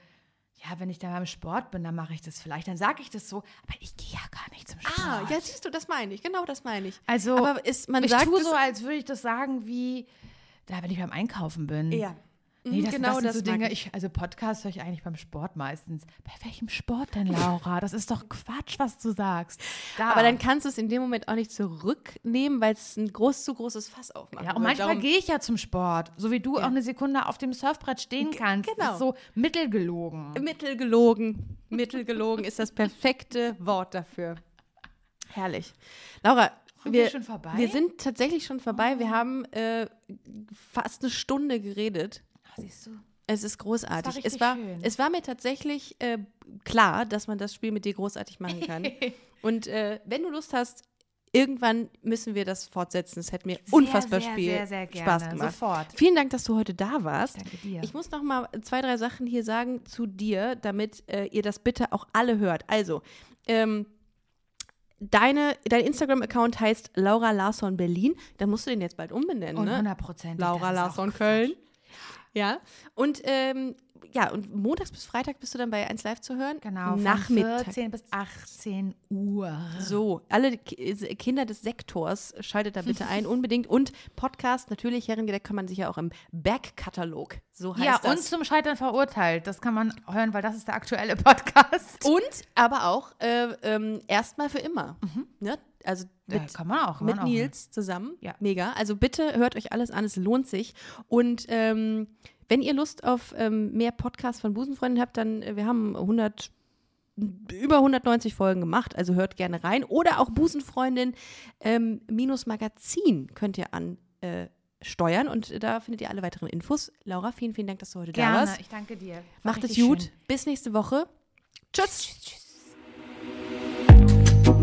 ja, wenn ich da beim Sport bin, dann mache ich das vielleicht, dann sage ich das so, aber ich gehe ja gar nicht zum Sport. Ah, ja, siehst du, das meine ich. Genau das meine ich. Also, Aber ist, man ich sagt tue so, als würde ich das sagen wie, da wenn ich beim Einkaufen bin. Ja. Nee, Mhm, das, genau das sind das so Dinge, ich. also Podcast höre ich eigentlich beim Sport meistens. Bei welchem Sport denn, <laughs> Laura? Das ist doch Quatsch, was du sagst. Da. Aber dann kannst du es in dem Moment auch nicht zurücknehmen, weil es ein groß zu großes Fass aufmacht. ja, und manchmal gehe ich ja zum Sport, so wie du Ja. auch eine Sekunde auf dem Surfbrett stehen kannst. Das genau. ist so mittelgelogen. Mittelgelogen. Mittelgelogen ist das perfekte Wort dafür. Herrlich. Laura, Sind wir, wir schon vorbei? wir sind tatsächlich schon vorbei. Wir haben äh, fast eine Stunde geredet. Ach, siehst du? Es ist großartig. es, war, schön. es war mir tatsächlich äh, klar, dass man das Spiel mit dir großartig machen kann. <laughs> Und äh, wenn du Lust hast, irgendwann müssen wir das fortsetzen. Es hätte mir unfassbar sehr, Spiel sehr, sehr gerne. Spaß gemacht. Sofort. Vielen Dank, dass du heute da warst. Danke dir. Ich muss noch mal zwei, drei Sachen hier sagen zu dir, damit äh, ihr das bitte auch alle hört. Also, ähm, deine, dein Instagram-Account heißt Laura Larsson Berlin. Dann musst du den jetzt bald umbenennen, Und ne? 100 Prozent. Laura Larsson Köln. Ja. Und ähm, ja, und montags bis Freitag bist du dann bei 1 Live zu hören. Genau, von Nachmittag. 14 bis 18 Uhr. So, alle Ki- Kinder des Sektors, schaltet da bitte ein, <laughs> unbedingt. Und Podcast, natürlich, Herrengedeck kann man sich ja auch im Backkatalog, so heißt Ja, das. und zum Scheitern verurteilt. Das kann man hören, weil das ist der aktuelle <laughs> Podcast. Und aber auch äh, ähm, erstmal für immer. Ne? Also Ja, mit, kann man auch. Mit man auch Nils zusammen. Ja. Mega. Also bitte hört euch alles an, es lohnt sich. Und ähm, wenn ihr Lust auf ähm, mehr Podcasts von Busenfreunden habt, dann, äh, wir haben 100 über 190 Folgen gemacht, also hört gerne rein. Oder auch Busenfreundin ähm, minus Magazin könnt ihr an äh, steuern und da findet ihr alle weiteren Infos. Laura, vielen, vielen Dank, dass du heute da Gerne, warst. ich danke dir. War Macht es gut. schön. Bis nächste Woche. Tschüss.